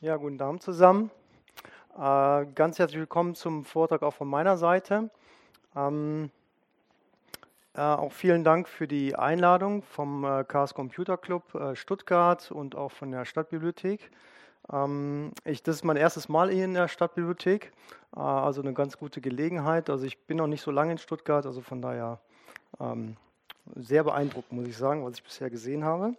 Ja, guten Abend zusammen. Äh, ganz herzlich willkommen zum Vortrag auch von meiner Seite. Ähm, äh, auch vielen Dank für die Einladung vom äh, Chaos Computer Club äh, Stuttgart und auch von der Stadtbibliothek. Ähm, ich, das ist mein erstes Mal hier in der Stadtbibliothek, also eine ganz gute Gelegenheit. Also ich bin noch nicht so lange in Stuttgart, also von daher ähm, sehr beeindruckt, muss ich sagen, was ich bisher gesehen habe.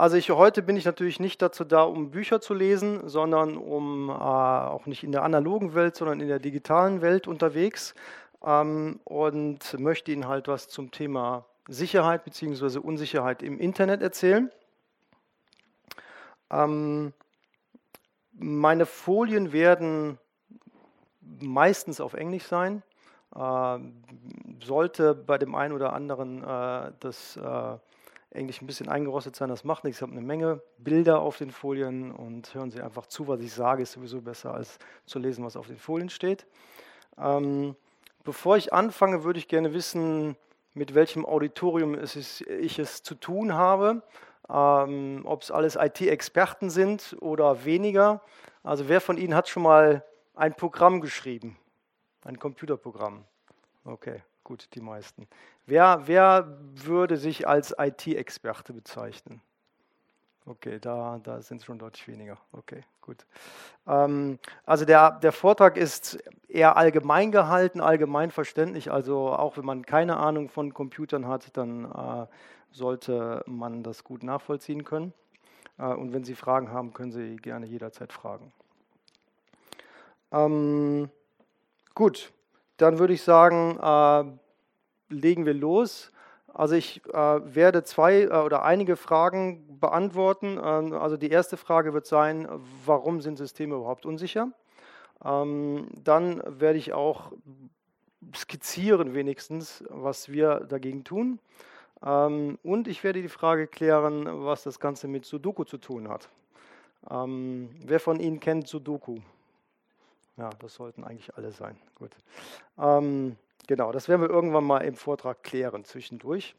Also ich, heute bin ich natürlich nicht dazu da, um Bücher zu lesen, sondern um äh, auch nicht in der analogen Welt, sondern in der digitalen Welt unterwegs ähm, und möchte Ihnen halt was zum Thema Sicherheit bzw. Unsicherheit im Internet erzählen. Ähm, meine Folien werden meistens auf Englisch sein. Äh, sollte bei dem einen oder anderen äh, das Englisch ein bisschen eingerostet sein, das macht nichts. Ich habe eine Menge Bilder auf den Folien und hören Sie einfach zu, was ich sage, ist sowieso besser als zu lesen, was auf den Folien steht. Ähm, bevor ich anfange, würde ich gerne wissen, mit welchem Auditorium es ich es zu tun habe, ähm, ob es alles IT-Experten sind oder weniger. Also wer von Ihnen hat schon mal ein Programm geschrieben, ein Computerprogramm? Okay, gut, die meisten. Wer, wer würde sich als IT-Experte bezeichnen? Okay, da, da sind es schon deutlich weniger. Okay, gut. Ähm, also der, der Vortrag ist eher allgemein gehalten, allgemein verständlich. Also auch wenn man keine Ahnung von Computern hat, dann äh, sollte man das gut nachvollziehen können. Äh, und wenn Sie Fragen haben, können Sie gerne jederzeit fragen. Ähm, gut, dann würde ich sagen, äh, legen wir los. Also ich äh, werde zwei äh, oder einige Fragen beantworten. Ähm, also die erste Frage wird sein, warum sind Systeme überhaupt unsicher? Ähm, dann werde ich auch skizzieren wenigstens, was wir dagegen tun. Ähm, und ich werde die Frage klären, was das Ganze mit Sudoku zu tun hat. Ähm, wer von Ihnen kennt Sudoku? Ja, das sollten eigentlich alle sein. Gut. Ähm, Genau, das werden wir irgendwann mal im Vortrag klären zwischendurch.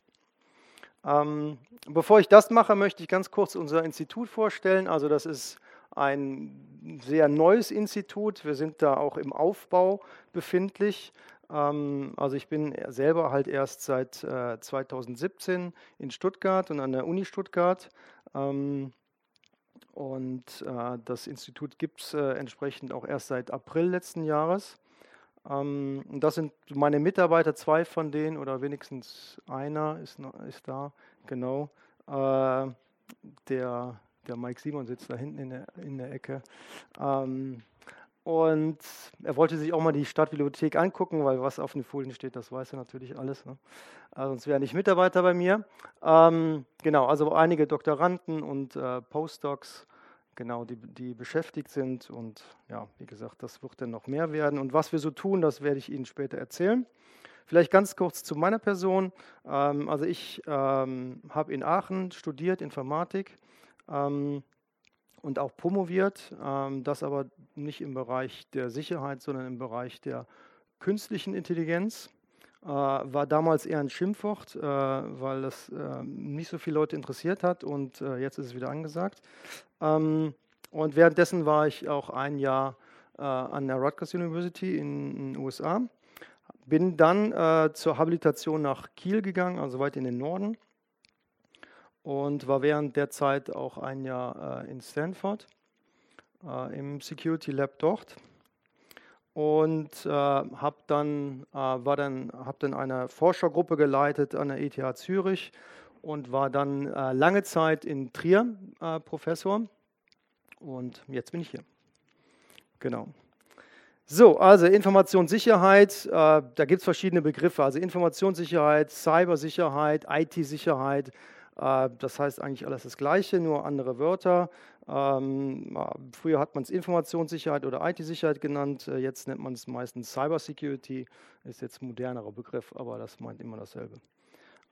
Ähm, bevor ich das mache, möchte ich ganz kurz unser Institut vorstellen. Also das ist ein sehr neues Institut. Wir sind da auch im Aufbau befindlich. Ähm, also ich bin selber halt erst seit äh, 2017 in Stuttgart und an der Uni Stuttgart. Ähm, und äh, das Institut gibt es äh, entsprechend auch erst seit April letzten Jahres. Ähm, das sind meine Mitarbeiter, zwei von denen oder wenigstens einer ist, ist da, genau. Äh, der, der Mike Simon sitzt da hinten in der, in der Ecke. Ähm, und er wollte sich auch mal die Stadtbibliothek angucken, weil was auf den Folien steht, das weiß er natürlich alles. Ne? Also sonst wäre er nicht Mitarbeiter bei mir. Ähm, genau, also einige Doktoranden und äh, Postdocs genau, die, die beschäftigt sind. Und ja, wie gesagt, das wird dann noch mehr werden. Und was wir so tun, das werde ich Ihnen später erzählen. Vielleicht ganz kurz zu meiner Person. Ähm, also ich ähm, habe in Aachen studiert Informatik ähm, und auch promoviert, ähm, das aber nicht im Bereich der Sicherheit, sondern im Bereich der künstlichen Intelligenz. Äh, war damals eher ein Schimpfwort, äh, weil das äh, nicht so viele Leute interessiert hat und äh, jetzt ist es wieder angesagt. Ähm, und währenddessen war ich auch ein Jahr äh, an der Rutgers University in den USA. Bin dann äh, zur Habilitation nach Kiel gegangen, also weit in den Norden. Und war während der Zeit auch ein Jahr in Stanford im Security Lab dort und äh, habe dann, äh, war dann, hab dann eine Forschergruppe geleitet an der ETH Zürich und war dann äh, lange Zeit in Trier äh, Professor und jetzt bin ich hier. Genau. So, also Informationssicherheit, äh, da gibt es verschiedene Begriffe, also Informationssicherheit, Cybersicherheit, IT-Sicherheit, äh, das heißt eigentlich alles das Gleiche, nur andere Wörter. Ähm, früher hat man es Informationssicherheit oder IT-Sicherheit genannt, äh, jetzt nennt man es meistens Cybersecurity, ist jetzt ein modernerer Begriff, aber das meint immer dasselbe.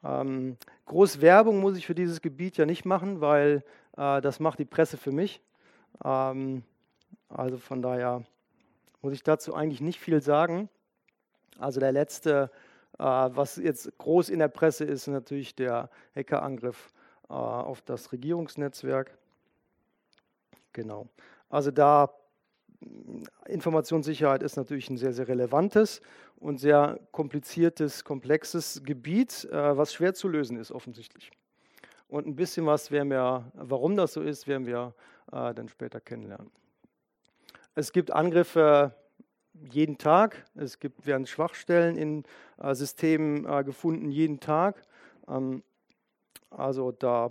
Ähm, groß Werbung muss ich für dieses Gebiet ja nicht machen, weil äh, das macht die Presse für mich. Ähm, also von daher muss ich dazu eigentlich nicht viel sagen. Also der letzte, äh, was jetzt groß in der Presse ist, natürlich der Hackerangriff äh, auf das Regierungsnetzwerk. Genau. Also da Informationssicherheit ist natürlich ein sehr, sehr relevantes und sehr kompliziertes, komplexes Gebiet, äh, was schwer zu lösen ist offensichtlich. Und ein bisschen was werden wir, warum das so ist, werden wir äh, dann später kennenlernen. Es gibt Angriffe jeden Tag. Es gibt, werden Schwachstellen in äh, Systemen äh, gefunden jeden Tag. Ähm, also da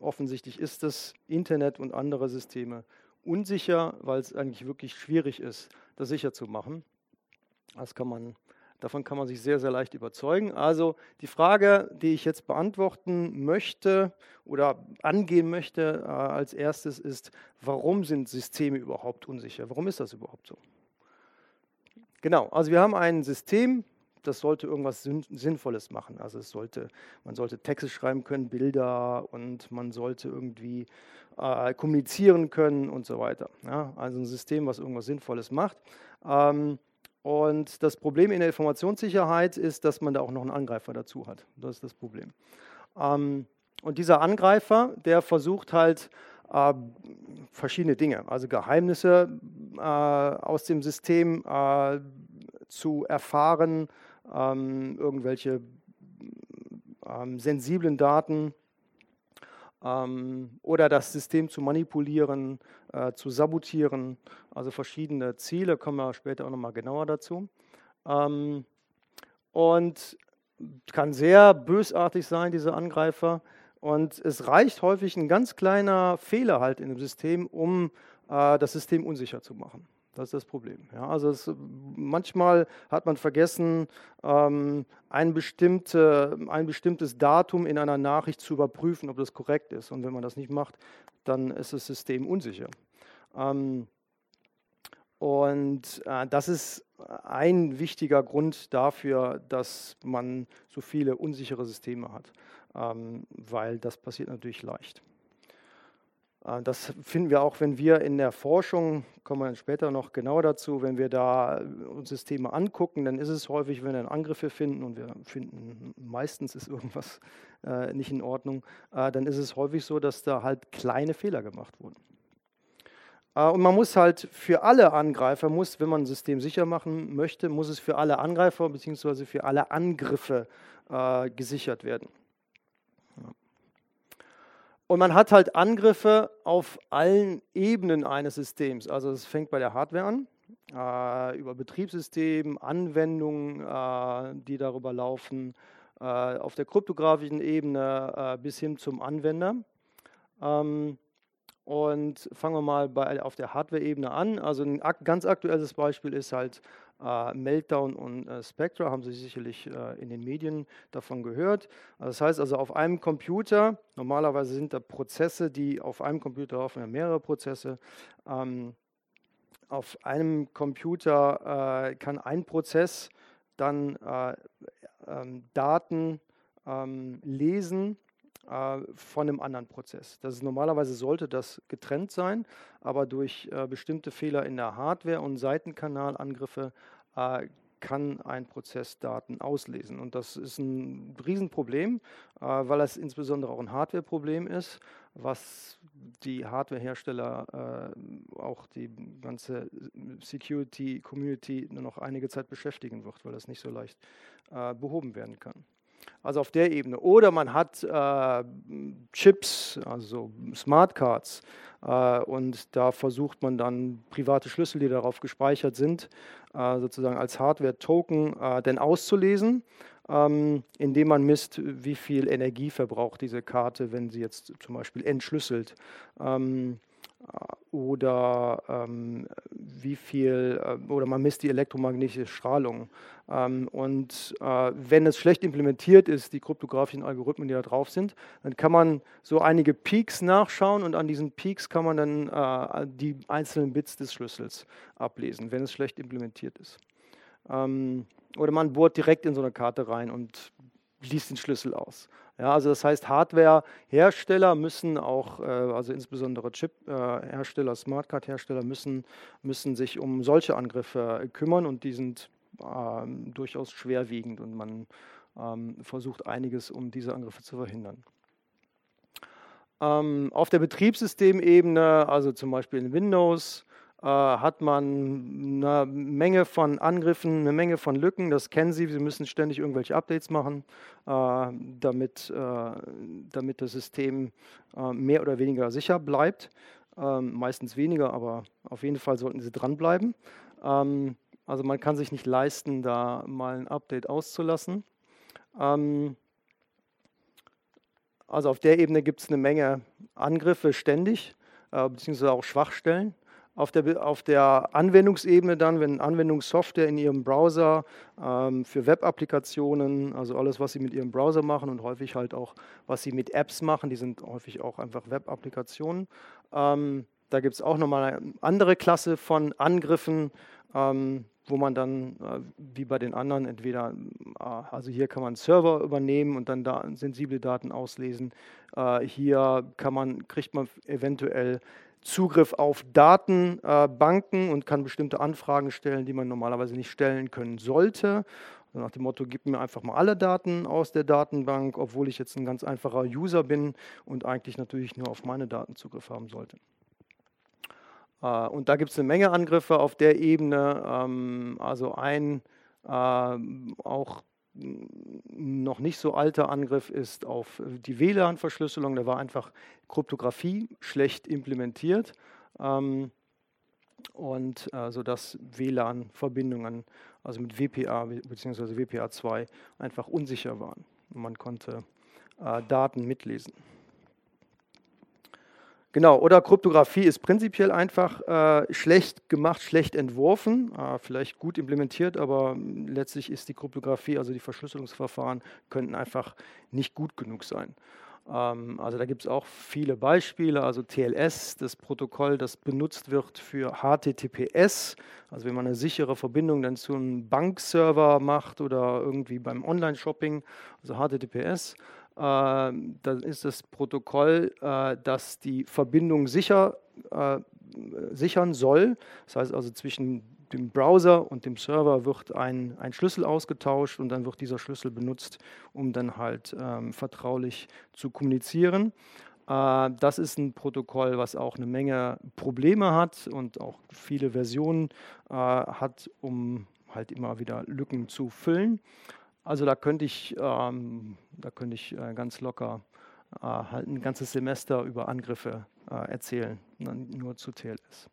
offensichtlich ist das Internet und andere Systeme unsicher, weil es eigentlich wirklich schwierig ist, das sicher zu machen. Das kann man, davon kann man sich sehr, sehr leicht überzeugen. Also die Frage, die ich jetzt beantworten möchte oder angehen möchte äh, als erstes ist, warum sind Systeme überhaupt unsicher? Warum ist das überhaupt so? Genau, also wir haben ein System, das sollte irgendwas Sinnvolles machen. Also es sollte, man sollte Texte schreiben können, Bilder und man sollte irgendwie äh, kommunizieren können und so weiter. Ja, also ein System, was irgendwas Sinnvolles macht. Ähm, und das Problem in der Informationssicherheit ist, dass man da auch noch einen Angreifer dazu hat. Das ist das Problem. Ähm, und dieser Angreifer, der versucht halt äh, verschiedene Dinge, also Geheimnisse äh, aus dem System äh, zu erfahren, ähm, irgendwelche ähm, sensiblen Daten ähm, oder das System zu manipulieren, äh, zu sabotieren. Also verschiedene Ziele, kommen wir später auch nochmal genauer dazu. Ähm, und kann sehr bösartig sein, diese Angreifer. Und es reicht häufig ein ganz kleiner Fehler halt in dem System, um äh, das System unsicher zu machen. Das ist das Problem. Ja, also es, manchmal hat man vergessen, ähm, ein, bestimmte, ein bestimmtes Datum in einer Nachricht zu überprüfen, ob das korrekt ist. Und wenn man das nicht macht, dann ist das System unsicher. Ähm, und äh, das ist ein wichtiger Grund dafür, dass man so viele unsichere Systeme hat, weil das passiert natürlich leicht. Äh, das finden wir auch, wenn wir in der Forschung, kommen wir später noch genauer dazu, wenn wir da uns Systeme angucken, dann ist es häufig, wenn wir Angriffe finden und wir finden, meistens ist irgendwas äh, nicht in Ordnung, äh, dann ist es häufig so, dass da halt kleine Fehler gemacht wurden. Äh, und man muss halt für alle Angreifer, muss, wenn man ein System sicher machen möchte, muss es für alle Angreifer bzw. für alle Angriffe äh, gesichert werden. Und man hat halt Angriffe auf allen Ebenen eines Systems. Also es fängt bei der Hardware an, äh, über Betriebssystem, Anwendungen, äh, die darüber laufen, äh, auf der kryptografischen Ebene äh, bis hin zum Anwender. Ähm, und fangen wir mal bei, auf der Hardware-Ebene an. Also ein ganz aktuelles Beispiel ist halt Meltdown und äh, Spectra, haben Sie sicherlich äh, in den Medien davon gehört. Also das heißt also auf einem Computer, normalerweise sind da Prozesse, die auf einem Computer laufen, ja mehrere Prozesse. Ähm, auf einem Computer äh, kann ein Prozess dann äh, ähm, Daten ähm, lesen äh, von einem anderen Prozess. Das ist, normalerweise sollte das getrennt sein, aber durch äh, bestimmte Fehler in der Hardware und Seitenkanalangriffe äh, kann ein Prozess Daten auslesen. Und das ist ein Riesenproblem, äh, weil das insbesondere auch ein Hardware-Problem ist, was die Hardware-Hersteller, äh, auch die ganze Security-Community nur noch einige Zeit beschäftigen wird, weil das nicht so leicht behoben werden kann. Also auf der Ebene. Oder man hat äh, Chips, also Smartcards, äh, und da versucht man dann private Schlüssel, die darauf gespeichert sind, äh, sozusagen als Hardware-Token äh, denn auszulesen, ähm, indem man misst, wie viel Energie verbraucht diese Karte, wenn sie jetzt zum Beispiel entschlüsselt. Ähm, oder ähm, wie viel, äh, oder man misst die elektromagnetische Strahlung. Ähm, und äh, wenn es schlecht implementiert ist, die kryptografischen Algorithmen, die da drauf sind, dann kann man so einige Peaks nachschauen und an diesen Peaks kann man dann äh, die einzelnen Bits des Schlüssels ablesen, wenn es schlecht implementiert ist. Ähm, oder man bohrt direkt in so eine Karte rein und liest den Schlüssel aus. Ja, also das heißt, Hardware-Hersteller müssen auch, äh, also insbesondere Chip-Hersteller, Smartcard-Hersteller müssen, müssen sich um solche Angriffe kümmern und die sind ähm, durchaus schwerwiegend und man ähm, versucht einiges, um diese Angriffe zu verhindern. Ähm, auf der Betriebssystemebene, also zum Beispiel in Windows, äh, hat man eine Menge von Angriffen, eine Menge von Lücken. Das kennen Sie. Sie müssen ständig irgendwelche Updates machen, äh, damit, äh, damit das System äh, mehr oder weniger sicher bleibt. Ähm, meistens weniger, aber auf jeden Fall sollten Sie dranbleiben. Ähm, also man kann sich nicht leisten, da mal ein Update auszulassen. Ähm, also auf der Ebene gibt es eine Menge Angriffe ständig, äh, beziehungsweise auch Schwachstellen. Auf der, auf der, Anwendungsebene dann, wenn Anwendungssoftware in Ihrem Browser ähm, für Web-Applikationen, also alles, was Sie mit Ihrem Browser machen und häufig halt auch, was Sie mit Apps machen, die sind häufig auch einfach Web-Applikationen. Ähm, da gibt es auch nochmal eine andere Klasse von Angriffen, ähm, wo man dann, äh, wie bei den anderen, entweder, äh, also hier kann man Server übernehmen und dann da sensible Daten auslesen. Äh, hier kann man, kriegt man eventuell Zugriff auf Datenbanken und kann bestimmte Anfragen stellen, die man normalerweise nicht stellen können sollte. Also nach dem Motto, gib mir einfach mal alle Daten aus der Datenbank, obwohl ich jetzt ein ganz einfacher User bin und eigentlich natürlich nur auf meine Daten Zugriff haben sollte. Äh, und da gibt es eine Menge Angriffe auf der Ebene. Ähm, also ein äh, auch noch nicht so alter Angriff ist auf die WLAN-Verschlüsselung. Da war einfach Kryptographie schlecht implementiert ähm, und äh, sodass WLAN-Verbindungen, also mit WPA bzw. WPA2, einfach unsicher waren. Man konnte Daten mitlesen. Genau, oder Kryptographie ist prinzipiell einfach äh, schlecht gemacht, schlecht entworfen, äh, vielleicht gut implementiert, aber letztlich ist die Kryptographie, also die Verschlüsselungsverfahren, könnten einfach nicht gut genug sein. Ähm, also da gibt es auch viele Beispiele, also TLS, das Protokoll, das benutzt wird für HTTPS, also wenn man eine sichere Verbindung dann zu einem Bankserver macht oder irgendwie beim Online-Shopping, also HTTPS. Ähm, dann ist das Protokoll, äh, das die Verbindung sicher, äh, sichern soll. Das heißt also zwischen dem Browser und dem Server wird ein, ein Schlüssel ausgetauscht und dann wird dieser Schlüssel benutzt, um dann halt ähm, vertraulich zu kommunizieren. Äh, das ist ein Protokoll, was auch eine Menge Probleme hat und auch viele Versionen äh, hat, um halt immer wieder Lücken zu füllen. Also da könnte ich, ähm, da könnte ich äh, ganz locker äh, halt ein ganzes Semester über Angriffe äh, erzählen, nur zu TLS.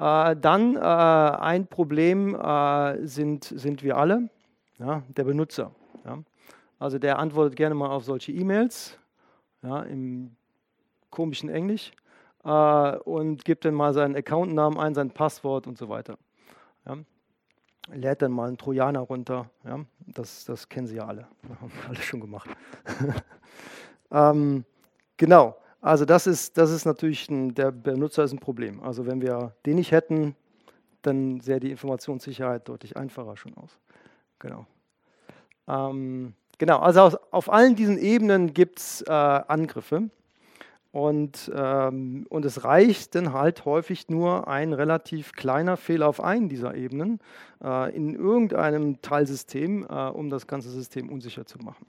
Äh, dann äh, ein Problem äh, sind, sind wir alle, ja, der Benutzer. Ja. Also der antwortet gerne mal auf solche E-Mails ja, im komischen Englisch und gibt dann mal seinen Accountnamen ein, sein Passwort und so weiter. Ja lädt dann mal einen Trojaner runter. Ja? Das, das kennen Sie ja alle. Das haben wir alle schon gemacht. ähm, genau. Also das ist, das ist natürlich, ein, der Benutzer ist ein Problem. Also wenn wir den nicht hätten, dann sähe die Informationssicherheit deutlich einfacher schon aus. Genau. Ähm, genau, also auf, auf allen diesen Ebenen gibt es äh, Angriffe. Und, ähm, und es reicht dann halt häufig nur ein relativ kleiner Fehler auf einen dieser Ebenen äh, in irgendeinem Teilsystem, äh, um das ganze System unsicher zu machen.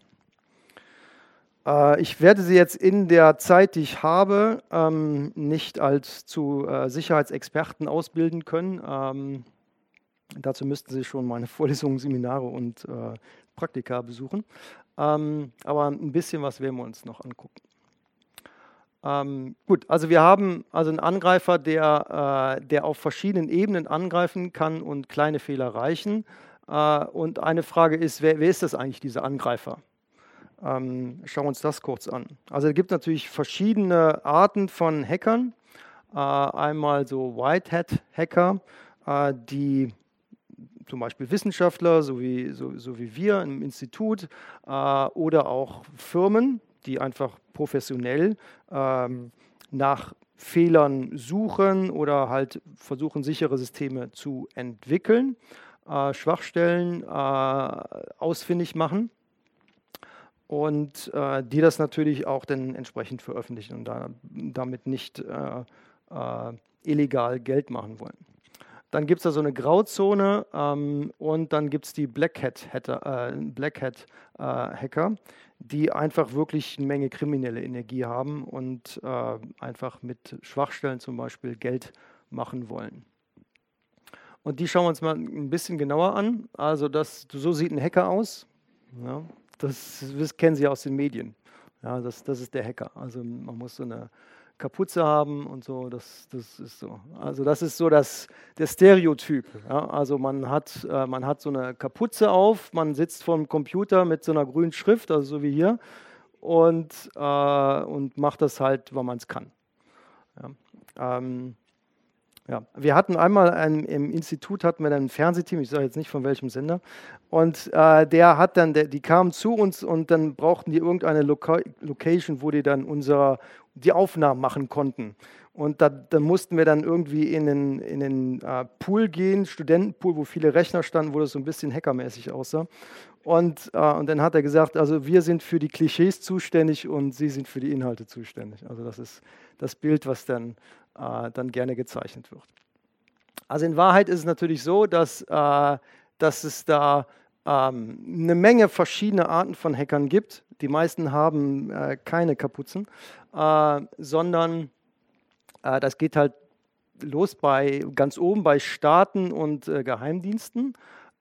Äh, ich werde Sie jetzt in der Zeit, die ich habe, ähm, nicht als zu äh, Sicherheitsexperten ausbilden können. Ähm, dazu müssten Sie schon meine Vorlesungen, Seminare und äh, Praktika besuchen. Ähm, aber ein bisschen was werden wir uns noch angucken. Ähm, gut, also wir haben also einen Angreifer, der, äh, der auf verschiedenen Ebenen angreifen kann und kleine Fehler reichen. Äh, und eine Frage ist, wer, wer, ist das eigentlich, dieser Angreifer? Ähm, schauen wir uns das kurz an. Also es gibt natürlich verschiedene Arten von Hackern. Äh, einmal so White Hat Hacker, äh, die zum Beispiel Wissenschaftler, so wie, so, so wie wir im Institut, äh, oder auch Firmen, die einfach professionell ähm, nach Fehlern suchen oder halt versuchen, sichere Systeme zu entwickeln, äh, Schwachstellen äh, ausfindig machen und äh, die das natürlich auch dann entsprechend veröffentlichen und da, damit nicht äh, äh, illegal Geld machen wollen. Dann gibt es da so eine Grauzone ähm, und dann gibt es die Black Hat, Hatter, äh, Hat äh, Hacker, die einfach wirklich eine Menge kriminelle Energie haben und äh, einfach mit Schwachstellen zum Beispiel Geld machen wollen. Und die schauen wir uns mal ein bisschen genauer an. Also das, so sieht ein Hacker aus. Ja, das, das kennen Sie aus den Medien. Ja, das, das ist der Hacker. Also man muss so eine Kapuze haben und so, das, das ist so. Also das ist so das, der Stereotyp. Ja? Also man hat, äh, man hat so eine Kapuze auf, man sitzt vor dem Computer mit so einer grünen Schrift, also so wie hier, und, äh, und macht das halt, weil man es kann. Ja? Ähm, ja, wir hatten einmal ein, im Institut hatten wir dann ein Fernsehteam, ich sage jetzt nicht von welchem Sender, und äh, der hat dann, der, die kamen zu uns und dann brauchten die irgendeine Loca Location, wo die dann unser, die Aufnahmen machen konnten. Und da, da mussten wir dann irgendwie in den, in den äh, Pool gehen, Studentenpool, wo viele Rechner standen, wo das so ein bisschen hackermäßig aussah. Und, äh, und dann hat er gesagt, also wir sind für die Klischees zuständig und Sie sind für die Inhalte zuständig. Also das ist das Bild, was dann äh, dann gerne gezeichnet wird. Also in Wahrheit ist es natürlich so, dass, äh, dass es da ähm, eine Menge verschiedene Arten von Hackern gibt. Die meisten haben äh, keine Kapuzen, äh, sondern äh, das geht halt los bei ganz oben bei Staaten und äh, Geheimdiensten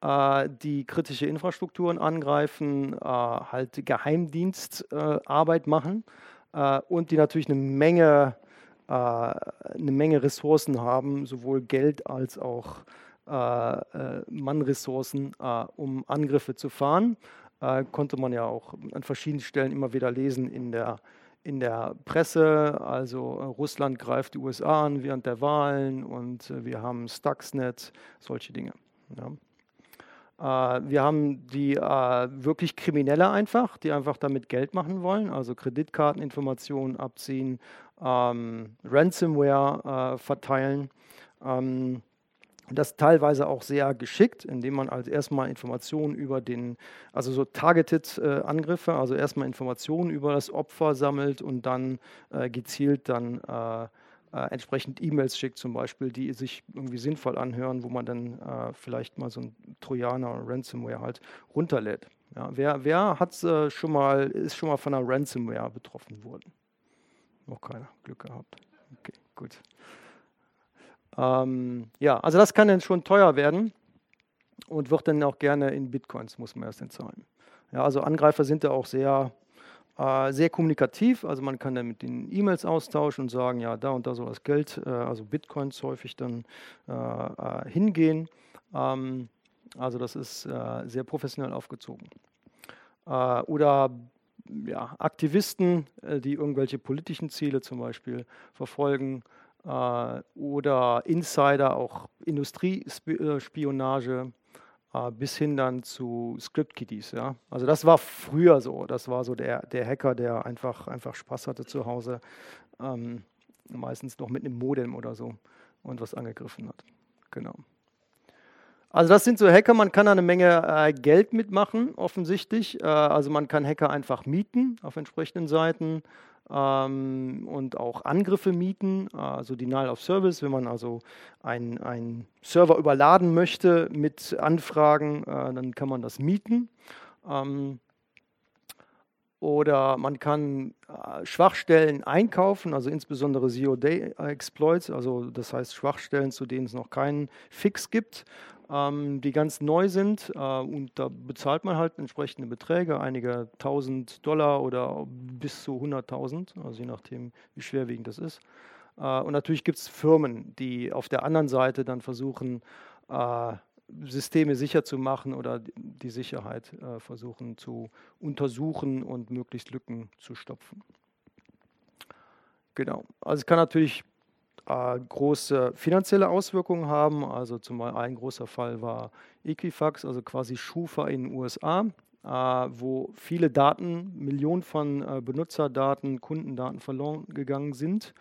die kritische Infrastrukturen angreifen, halt Geheimdienstarbeit machen und die natürlich eine Menge eine Menge Ressourcen haben, sowohl Geld als auch äh, äh, Mannressourcen, um Angriffe zu fahren. konnte man ja auch an verschiedenen Stellen immer wieder lesen in der, in der Presse. Also Russland greift die USA an während der Wahlen und wir haben Stuxnet, solche Dinge. Ja. Wir haben die äh, wirklich Kriminelle einfach, die einfach damit Geld machen wollen, also Kreditkarteninformationen abziehen, ähm, Ransomware äh, verteilen. Ähm, das teilweise auch sehr geschickt, indem man als erstmal Informationen über den, also so targeted äh, Angriffe, also erstmal Informationen über das Opfer sammelt und dann äh, gezielt dann äh, äh entsprechend E-Mails schickt zum Beispiel, die sich irgendwie sinnvoll anhören, wo man dann äh, vielleicht mal so ein Trojaner oder Ransomware halt runterlädt. Ja, wer wer hat's, schon mal, ist schon mal von einer Ransomware betroffen worden? Noch keiner. Glück gehabt. Okay, gut. Ähm, ja, also das kann dann schon teuer werden und wird dann auch gerne in Bitcoins, muss man erst dann zahlen. Ja, also Angreifer sind da auch sehr, äh, sehr kommunikativ. Also man kann dann mit den E-Mails austauschen und sagen, ja, da und da soll das Geld, äh, also Bitcoins häufig dann äh, äh hingehen. Ähm, also das ist äh, sehr professionell aufgezogen. Äh, oder ja, Aktivisten, äh, die irgendwelche politischen Ziele zum Beispiel verfolgen äh, oder Insider, auch Industriespionage äh, bis hin dann zu Script-Kiddies. Ja? Also das war früher so. Das war so der, der Hacker, der einfach, einfach Spaß hatte zu Hause, ähm, meistens noch mit einem Modem oder so und was angegriffen hat. Genau. Also das sind so Hacker, man kann da eine Menge äh, Geld mitmachen, offensichtlich. Äh, also man kann Hacker einfach mieten auf entsprechenden Seiten ähm, und auch Angriffe mieten, also Denial of Service, wenn man also einen Server überladen möchte mit Anfragen, äh, dann kann man das mieten. Ähm, oder man kann äh, Schwachstellen einkaufen, also insbesondere Zero-Day-Exploits, also das heißt Schwachstellen, zu denen es noch keinen Fix gibt die ganz neu sind. Äh, und da bezahlt man halt entsprechende Beträge, einige tausend Dollar oder bis zu 100.000, also je nachdem, wie schwerwiegend das ist. Äh, und natürlich gibt es Firmen, die auf der anderen Seite dann versuchen, äh, Systeme sicher zu machen oder die Sicherheit versuchen zu untersuchen und möglichst Lücken zu stopfen. Genau. Also es kann natürlich große finanzielle Auswirkungen haben. Also zum Beispiel ein großer Fall war Equifax, also quasi Schufa in den USA, äh, wo viele Daten, Millionen von äh, Benutzerdaten, Kundendaten verloren gegangen sind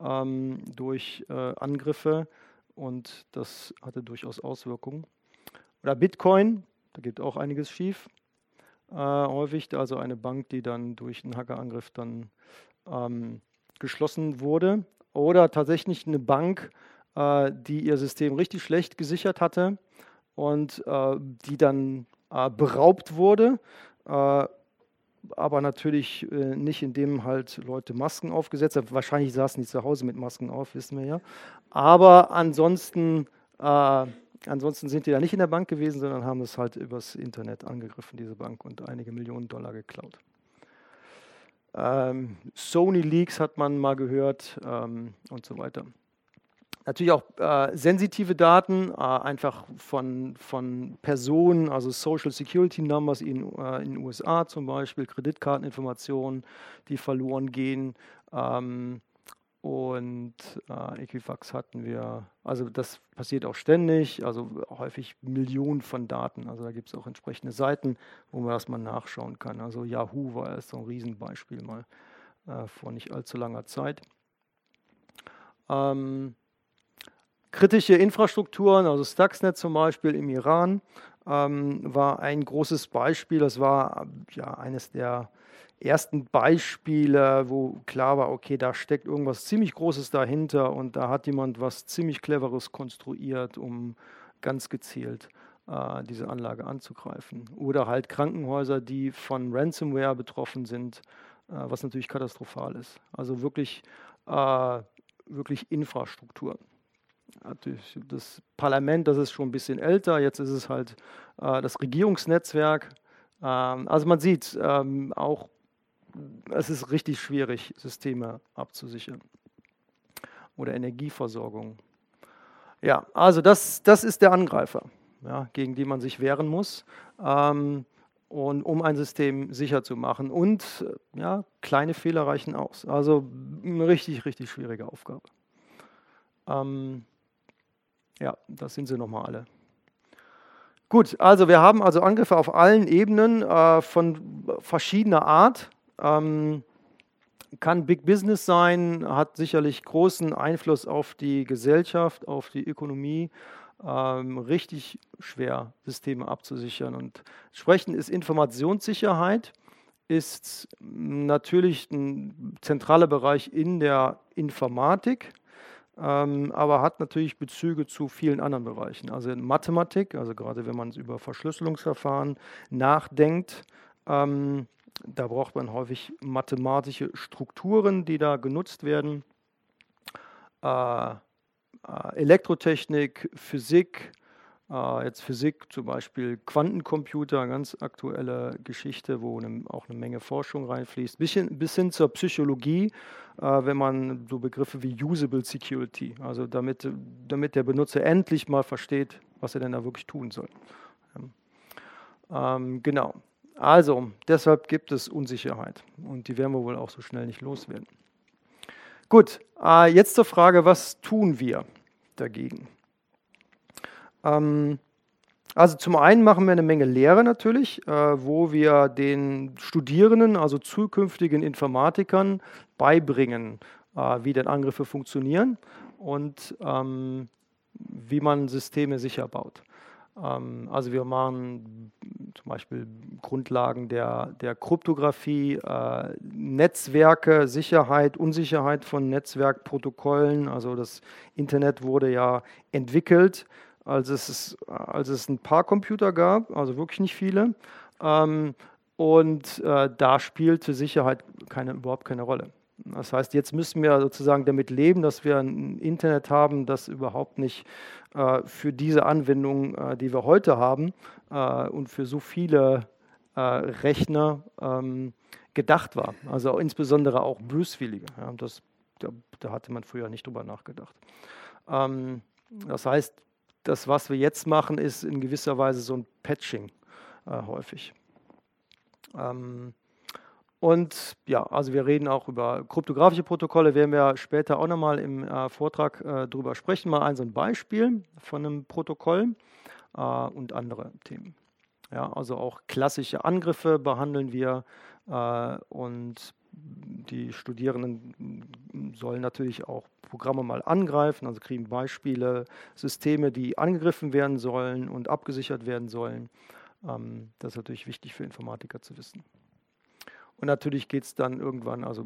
ähm, durch äh, Angriffe und das hatte durchaus Auswirkungen. Oder Bitcoin, da geht auch einiges schief. Äh, häufig also eine Bank, die dann durch einen Hackerangriff dann ähm, geschlossen wurde oder tatsächlich eine Bank, äh, die ihr System richtig schlecht gesichert hatte und äh, die dann äh, beraubt wurde. Aber natürlich nicht, indem halt Leute Masken aufgesetzt haben. Wahrscheinlich saßen die zu Hause mit Masken auf, wissen wir ja. Aber ansonsten, ansonsten sind die da nicht in der Bank gewesen, sondern haben es halt übers Internet angegriffen, diese Bank, und einige Millionen Dollar geklaut. Ähm, Sony Leaks hat man mal gehört ähm, und so weiter. Natürlich auch äh, sensitive Daten, äh, einfach von, von Personen, also Social Security Numbers in, äh, den USA zum Beispiel, Kreditkarteninformationen, die verloren gehen. Ähm, und äh, Equifax hatten wir, also das passiert auch ständig, also häufig Millionen von Daten. Also da gibt es auch entsprechende Seiten, wo man das mal nachschauen kann. Also Yahoo war erst so ein Riesenbeispiel mal äh, vor nicht allzu langer Zeit. Ähm, Kritische Infrastrukturen, also Stuxnet zum Beispiel im Iran, ähm, war ein großes Beispiel. Das war ja eines der ersten Beispiele, wo klar war, okay, da steckt irgendwas ziemlich Großes dahinter und da hat jemand was ziemlich Cleveres konstruiert, um ganz gezielt äh, diese Anlage anzugreifen. Oder halt Krankenhäuser, die von Ransomware betroffen sind, äh, was natürlich katastrophal ist. Also wirklich, äh, wirklich Infrastruktur das Parlament, das ist schon ein bisschen älter, jetzt ist es halt äh, das Regierungsnetzwerk. Ähm, also man sieht ähm, auch, es ist richtig schwierig, Systeme abzusichern oder Energieversorgung. Ja, also das, das ist der Angreifer, ja, gegen den man sich wehren muss, ähm, und, um ein System sicher zu machen. Und ja, kleine Fehler reichen aus. Also eine richtig, richtig schwierige Aufgabe. Ähm, ja, das sind sie nochmal alle. Gut, also wir haben also Angriffe auf allen Ebenen äh, von verschiedener Art. Ähm, kann Big Business sein, hat sicherlich großen Einfluss auf die Gesellschaft, auf die Ökonomie. Ähm, richtig schwer, Systeme abzusichern. Und entsprechend ist Informationssicherheit ist natürlich ein zentraler Bereich in der Informatik ähm, aber hat natürlich Bezüge zu vielen anderen Bereichen. Also in Mathematik, also gerade wenn man über Verschlüsselungsverfahren nachdenkt, ähm, da braucht man häufig mathematische Strukturen, die da genutzt werden. Äh, äh, Elektrotechnik, Physik, äh, jetzt Physik, zum Beispiel Quantencomputer, ganz aktuelle Geschichte, wo ne, auch eine Menge Forschung reinfließt, bis hin, bis hin zur Psychologie, äh, wenn man so Begriffe wie Usable Security, also damit, damit der Benutzer endlich mal versteht, was er denn da wirklich tun soll. Ähm, genau. Also, deshalb gibt es Unsicherheit und die werden wir wohl auch so schnell nicht loswerden. Gut, äh, jetzt zur Frage, was tun wir dagegen? Ähm, also zum einen machen wir eine Menge Lehre natürlich, äh, wo wir den Studierenden, also zukünftigen Informatikern, beibringen, äh, wie denn Angriffe funktionieren und ähm, wie man Systeme sicher baut. Ähm, also wir machen zum Beispiel Grundlagen der, der Kryptographie, äh, Netzwerke, Sicherheit, Unsicherheit von Netzwerkprotokollen. Also das Internet wurde ja entwickelt als es, als es ein paar Computer gab, also wirklich nicht viele. Ähm, und äh, da spielte Sicherheit keine, überhaupt keine Rolle. Das heißt, jetzt müssen wir sozusagen damit leben, dass wir ein Internet haben, das überhaupt nicht äh, für diese Anwendungen, äh, die wir heute haben äh, und für so viele äh, Rechner ähm, gedacht war. Also insbesondere auch böswillige. Ja, das, da, da, hatte man früher nicht drüber nachgedacht. Ähm, das heißt, das, was wir jetzt machen, ist in gewisser Weise so ein Patching äh, häufig. Ähm, und ja, also wir reden auch über kryptografische Protokolle, werden wir später auch nochmal im äh, Vortrag äh, drüber sprechen. Mal ein so ein Beispiel von einem Protokoll äh, und andere Themen. Ja, also auch klassische Angriffe behandeln wir äh, und die Studierenden sollen natürlich auch Programme mal angreifen, also kriegen Beispiele, Systeme, die angegriffen werden sollen und abgesichert werden sollen. Ähm, das ist natürlich wichtig für Informatiker zu wissen. Und natürlich geht es dann irgendwann, also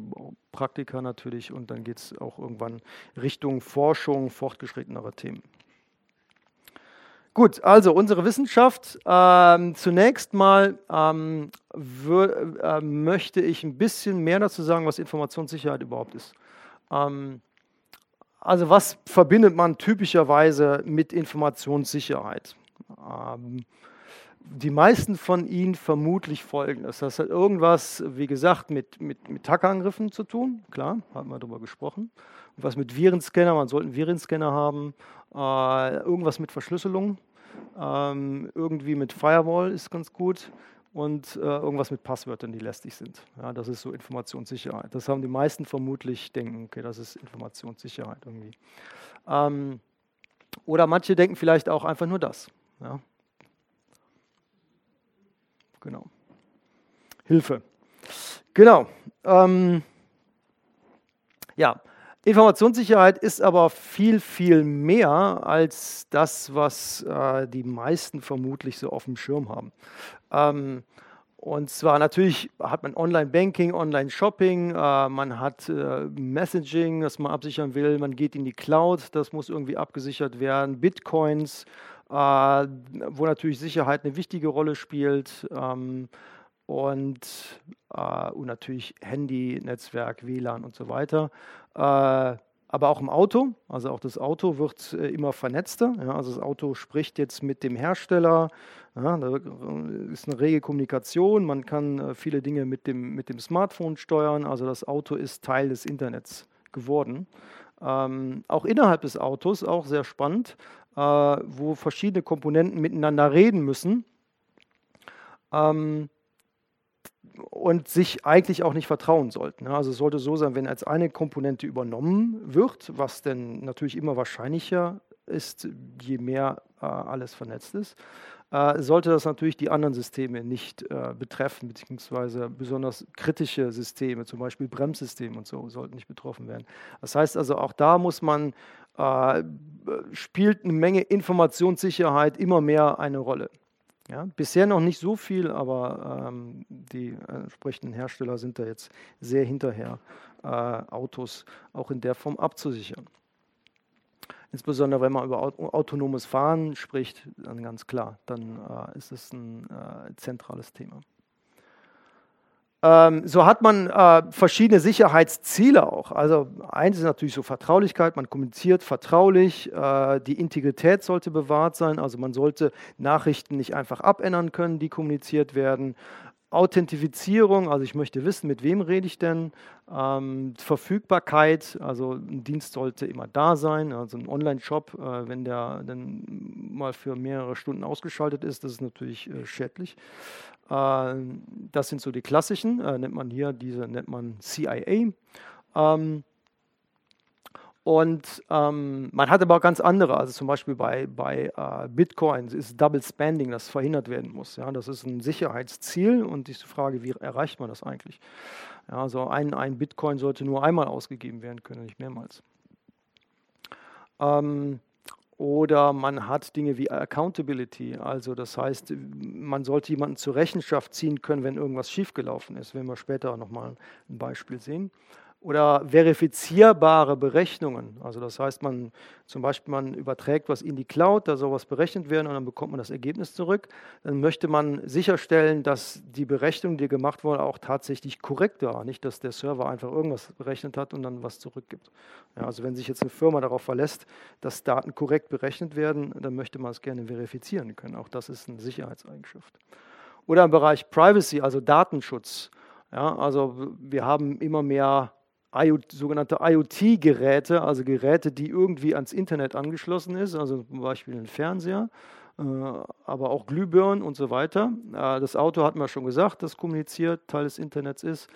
Praktika natürlich, und dann geht es auch irgendwann Richtung Forschung fortgeschrittenerer Themen. Gut, also unsere Wissenschaft. Ähm, zunächst mal ähm, äh, möchte ich ein bisschen mehr dazu sagen, was Informationssicherheit überhaupt ist. Ähm, also was verbindet man typischerweise mit Informationssicherheit? Die meisten von Ihnen vermutlich folgendes. Das hat irgendwas, wie gesagt, mit, mit, mit Hackerangriffen zu tun. Klar, haben wir darüber gesprochen. Was mit Virenscanner, man sollte einen Virenscanner haben. Äh, irgendwas mit Verschlüsselung. Ähm, irgendwie mit Firewall ist ganz gut. Und äh, irgendwas mit Passwörtern, die lästig sind. Ja, das ist so Informationssicherheit. Das haben die meisten vermutlich denken, okay, das ist Informationssicherheit irgendwie. Ähm, oder manche denken vielleicht auch einfach nur das. Ja. Genau. Hilfe. Genau. Ähm, ja, Informationssicherheit ist aber viel, viel mehr als das, was äh, die meisten vermutlich so auf dem Schirm haben. Ähm, und zwar natürlich hat man Online-Banking, Online-Shopping, äh, man hat äh, Messaging, das man absichern will, man geht in die Cloud, das muss irgendwie abgesichert werden, Bitcoins, wo natürlich Sicherheit eine wichtige Rolle spielt. Ähm, und, äh, und natürlich Handy, Netzwerk, WLAN und so weiter. Äh, aber auch im Auto, also auch das Auto wird äh, immer vernetzter. Ja, also das Auto spricht jetzt mit dem Hersteller, ja, da ist eine rege Kommunikation, man kann äh, viele Dinge mit dem, mit dem Smartphone steuern, also das Auto ist Teil des Internets geworden. Ähm, auch innerhalb des Autos, auch sehr spannend, äh, wo verschiedene Komponenten miteinander reden müssen. Ähm, und sich eigentlich auch nicht vertrauen sollten. Also es sollte so sein, wenn als eine Komponente übernommen wird, was denn natürlich immer wahrscheinlicher ist, je mehr äh, alles vernetzt ist, äh, sollte das natürlich die anderen Systeme nicht äh, betreffen, beziehungsweise besonders kritische Systeme, zum Beispiel Bremssysteme und so, sollten nicht betroffen werden. Das heißt also, auch da muss man, äh, spielt eine Menge Informationssicherheit immer mehr eine Rolle. Ja, bisher noch nicht so viel, aber ähm, die entsprechenden Hersteller sind da jetzt sehr hinterher, äh, Autos auch in der Form abzusichern. Insbesondere wenn man über autonomes Fahren spricht, dann ganz klar, dann äh, ist es ein äh, zentrales Thema. Ähm, so hat man äh, verschiedene Sicherheitsziele auch. Also eins ist natürlich so Vertraulichkeit, man kommuniziert vertraulich, äh, die Integrität sollte bewahrt sein, also man sollte Nachrichten nicht einfach abändern können, die kommuniziert werden. Authentifizierung, also ich möchte wissen, mit wem rede ich denn. Ähm, Verfügbarkeit, also ein Dienst sollte immer da sein. Also ein Online-Shop, äh, wenn der dann mal für mehrere Stunden ausgeschaltet ist, das ist natürlich äh, schädlich. Äh, das sind so die klassischen, äh, nennt man hier, diese nennt man CIA. Ähm, und ähm, man hat aber auch ganz andere, also zum Beispiel bei, bei äh, Bitcoins ist Double Spending, das verhindert werden muss. Ja, das ist ein Sicherheitsziel und die Frage, wie erreicht man das eigentlich? Ja, also ein, ein Bitcoin sollte nur einmal ausgegeben werden können, nicht mehrmals. Ähm, oder man hat Dinge wie Accountability, also das heißt, man sollte jemanden zur Rechenschaft ziehen können, wenn irgendwas schiefgelaufen ist, wenn wir später nochmal ein Beispiel sehen oder verifizierbare Berechnungen. Also das heißt, man zum Beispiel man überträgt was in die Cloud, da soll was berechnet werden und dann bekommt man das Ergebnis zurück. Dann möchte man sicherstellen, dass die Berechnung, die gemacht wurde, auch tatsächlich korrekt war. Nicht, dass der Server einfach irgendwas berechnet hat und dann was zurückgibt. Ja, also wenn sich jetzt eine Firma darauf verlässt, dass Daten korrekt berechnet werden, dann möchte man es gerne verifizieren können. Auch das ist eine Sicherheitseigenschaft. Oder im Bereich Privacy, also Datenschutz. Ja, also wir haben immer mehr IoT, sogenannte IoT-Geräte, also Geräte, die irgendwie ans Internet angeschlossen ist, also zum Beispiel ein Fernseher, äh, aber auch Glühbirnen und so weiter. Äh, das Auto hat man schon gesagt, das kommuniziert, Teil des Internets ist.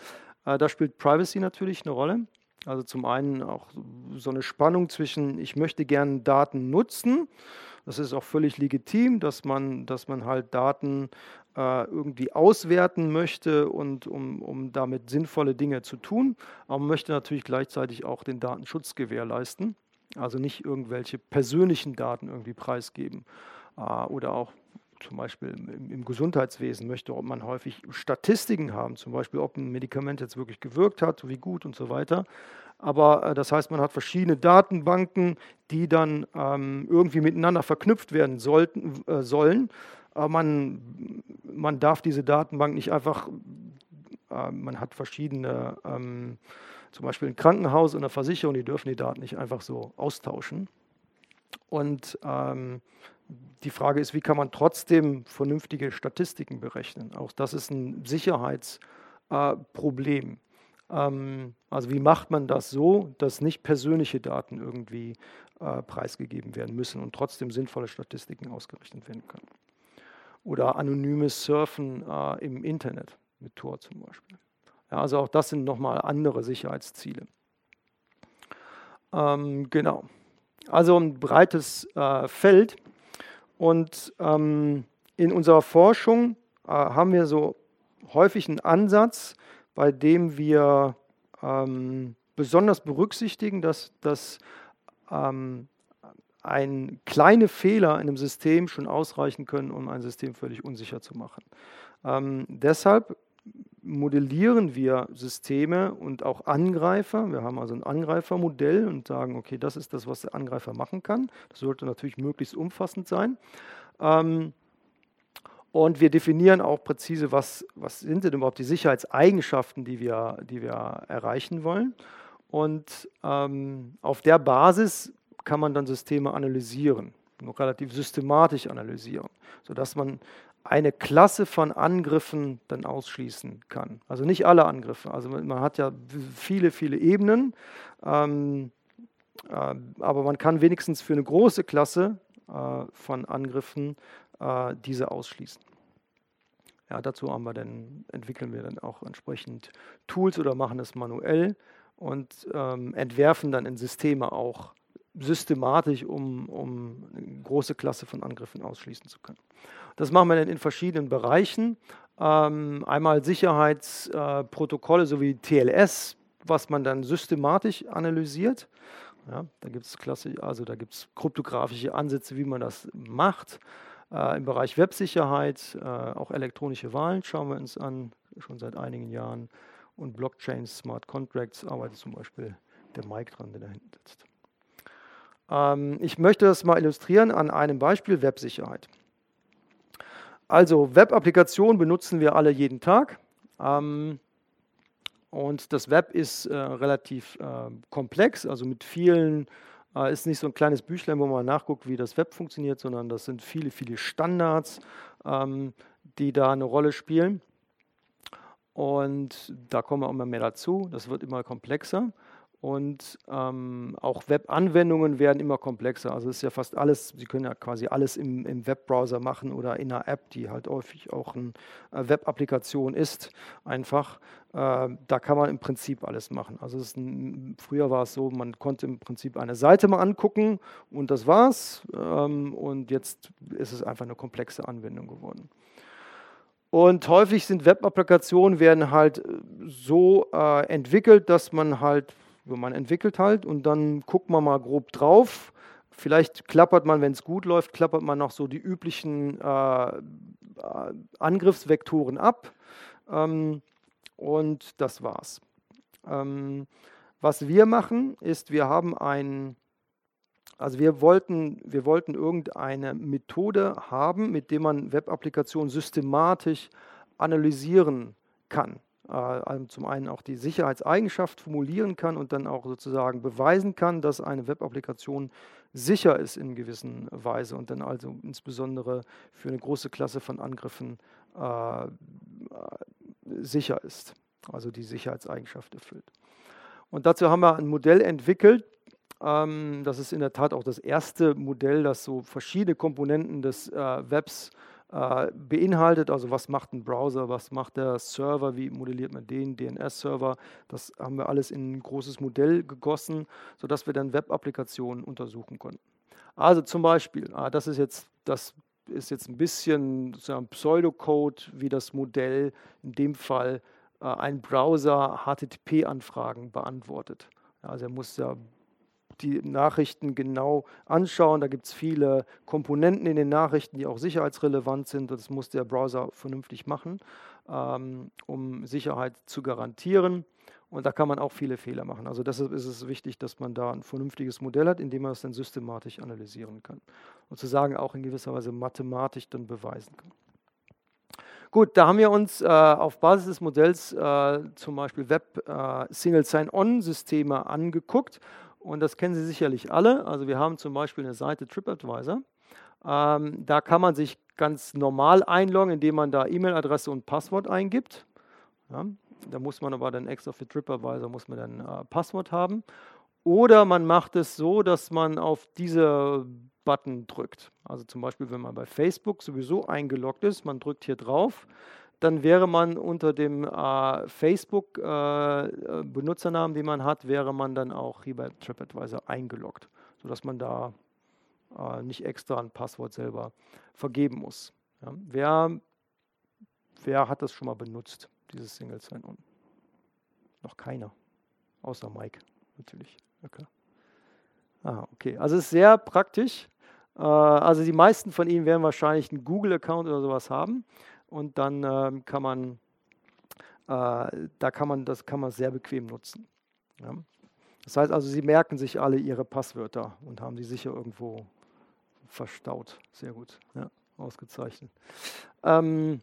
Äh, da spielt Privacy natürlich eine Rolle. Also zum einen auch so eine Spannung zwischen, ich möchte gerne Daten nutzen, das ist auch völlig legitim, dass man, dass man halt Daten äh, irgendwie auswerten möchte und um, um damit sinnvolle Dinge zu tun. Aber man möchte natürlich gleichzeitig auch den Datenschutz gewährleisten. Also nicht irgendwelche persönlichen Daten irgendwie preisgeben. Äh, oder auch zum Beispiel im, im, Gesundheitswesen möchte man häufig Statistiken haben, zum Beispiel, ob ein Medikament jetzt wirklich gewirkt hat, wie gut und so weiter. Aber äh, das heißt, man hat verschiedene Datenbanken, die dann ähm, irgendwie miteinander verknüpft werden sollten, äh, sollen. Aber man, man darf diese Datenbank nicht einfach, äh, man hat verschiedene, ähm, zum Beispiel ein Krankenhaus und eine Versicherung, die dürfen die Daten nicht einfach so austauschen. Und ähm, die Frage ist, wie kann man trotzdem vernünftige Statistiken berechnen? Auch das ist ein Sicherheitsproblem. Ähm, also wie macht man das so, dass nicht persönliche Daten irgendwie äh, preisgegeben werden müssen und trotzdem sinnvolle Statistiken ausgerechnet werden können? Oder anonymes Surfen äh, im Internet mit Tor zum Beispiel. Ja, also auch das sind nochmal andere Sicherheitsziele. Ähm, genau. Also ein breites äh, Feld. Und ähm, in unserer Forschung äh, haben wir so häufig einen Ansatz, bei dem wir ähm, besonders berücksichtigen, dass, dass ähm, ein kleine Fehler in einem System schon ausreichen können, um ein System völlig unsicher zu machen. Ähm, deshalb modellieren wir Systeme und auch Angreifer. Wir haben also ein Angreifermodell und sagen, okay, das ist das, was der Angreifer machen kann. Das sollte natürlich möglichst umfassend sein. Ähm, und wir definieren auch präzise, was, was sind denn überhaupt die Sicherheitseigenschaften, die wir, die wir erreichen wollen. Und ähm, auf der Basis kann man dann Systeme analysieren, noch relativ systematisch analysieren, sodass man eine Klasse von Angriffen dann ausschließen kann. Also nicht alle Angriffe. Also man hat ja viele, viele Ebenen, ähm, äh, aber man kann wenigstens für eine große Klasse äh, von Angriffen äh, diese ausschließen. Ja, dazu haben wir dann, entwickeln wir dann auch entsprechend Tools oder machen es manuell und ähm, entwerfen dann in Systeme auch systematisch, um, um eine große Klasse von Angriffen ausschließen zu können. Das machen wir dann in verschiedenen Bereichen. Ähm, einmal Sicherheitsprotokolle äh, sowie TLS, was man dann systematisch analysiert. Ja, da gibt es also da gibt es kryptografische Ansätze, wie man das macht. Äh, Im Bereich Websicherheit, äh, auch elektronische Wahlen schauen wir uns an, schon seit einigen Jahren. Und Blockchains, Smart Contracts arbeitet zum Beispiel der Mike dran, der da hinten sitzt. Ähm, ich möchte das mal illustrieren an einem Beispiel Websicherheit. Also Web-Applikationen benutzen wir alle jeden Tag. Ähm, und das Web ist äh, relativ äh, komplex, also mit vielen ist nicht so ein kleines Büchlein, wo man nachguckt, wie das Web funktioniert, sondern das sind viele, viele Standards, ähm, die da eine Rolle spielen. Und da kommen wir immer mehr dazu. Das wird immer komplexer. Und ähm, auch Web-Anwendungen werden immer komplexer. Also es ist ja fast alles, Sie können ja quasi alles im, im Webbrowser machen oder in einer App, die halt häufig auch eine äh, Web-Applikation ist, einfach. Äh, da kann man im Prinzip alles machen. Also ein, früher war es so, man konnte im Prinzip eine Seite mal angucken und das war's. Ähm, und jetzt ist es einfach eine komplexe Anwendung geworden. Und häufig sind Web-Applikationen werden halt so äh, entwickelt, dass man halt man entwickelt halt und dann guckt man mal grob drauf. Vielleicht klappert man, wenn es gut läuft, klappert man noch so die üblichen äh, äh, Angriffsvektoren ab. Ähm, und das war's. Ähm, was wir machen, ist, wir haben ein, also wir wollten, wir wollten irgendeine Methode haben, mit der man Web-Applikationen systematisch analysieren kann. Äh, zum einen auch die Sicherheitseigenschaft formulieren kann und dann auch sozusagen beweisen kann, dass eine Web-Applikation sicher ist in gewisser Weise und dann also insbesondere für eine große Klasse von Angriffen äh, sicher ist, also die Sicherheitseigenschaft erfüllt. Und dazu haben wir ein Modell entwickelt. Ähm, das ist in der Tat auch das erste Modell, das so verschiedene Komponenten des äh, Webs äh, beinhaltet. Also was macht ein Browser, was macht der Server, wie modelliert man den, DNS-Server. Das haben wir alles in ein großes Modell gegossen, sodass wir dann Web-Applikationen untersuchen konnten. Also zum Beispiel, ah, das ist jetzt das ist jetzt ein bisschen sozusagen Pseudocode, wie das Modell in dem Fall äh, ein Browser HTTP-Anfragen beantwortet. also er muss ja die Nachrichten genau anschauen. Da gibt es viele Komponenten in den Nachrichten, die auch sicherheitsrelevant sind. Das muss der Browser vernünftig machen, ähm, um Sicherheit zu garantieren. Und da kann man auch viele Fehler machen. Also deshalb ist es wichtig, dass man da ein vernünftiges Modell hat, in dem man es dann systematisch analysieren kann. Und sozusagen auch in gewisser Weise mathematisch dann beweisen kann. Gut, da haben wir uns äh, auf Basis des Modells äh, zum Beispiel Web äh, angeguckt. Und das kennen Sie sicherlich alle. Also wir haben zum Beispiel eine Seite TripAdvisor. Ähm, da kann man sich ganz normal einloggen, indem man da E-Mail-Adresse und Passwort eingibt. Ja, da muss man aber dann extra für TripAdvisor muss man dann äh, Passwort haben. Oder man macht es so, dass man auf diese Button drückt. Also zum Beispiel, wenn man bei Facebook sowieso eingeloggt ist, man drückt hier drauf, dann wäre man unter dem äh, Facebook-Benutzernamen, äh, den man hat, wäre man dann auch hier bei TripAdvisor eingeloggt, sodass man da äh, nicht extra ein Passwort selber vergeben muss. Ja. Wer, wer hat das schon mal benutzt? dieses Single Sign-On? Noch keiner, außer Mike natürlich. Okay. Ah, okay. Also es ist sehr praktisch. Äh, also die meisten von Ihnen werden wahrscheinlich einen Google-Account oder sowas haben und dann ähm, kann man, äh, da kann man, das kann man sehr bequem nutzen. Ja. Das heißt also, Sie merken sich alle Ihre Passwörter und haben sie sicher irgendwo verstaut. Sehr gut, ja, ausgezeichnet. Ähm,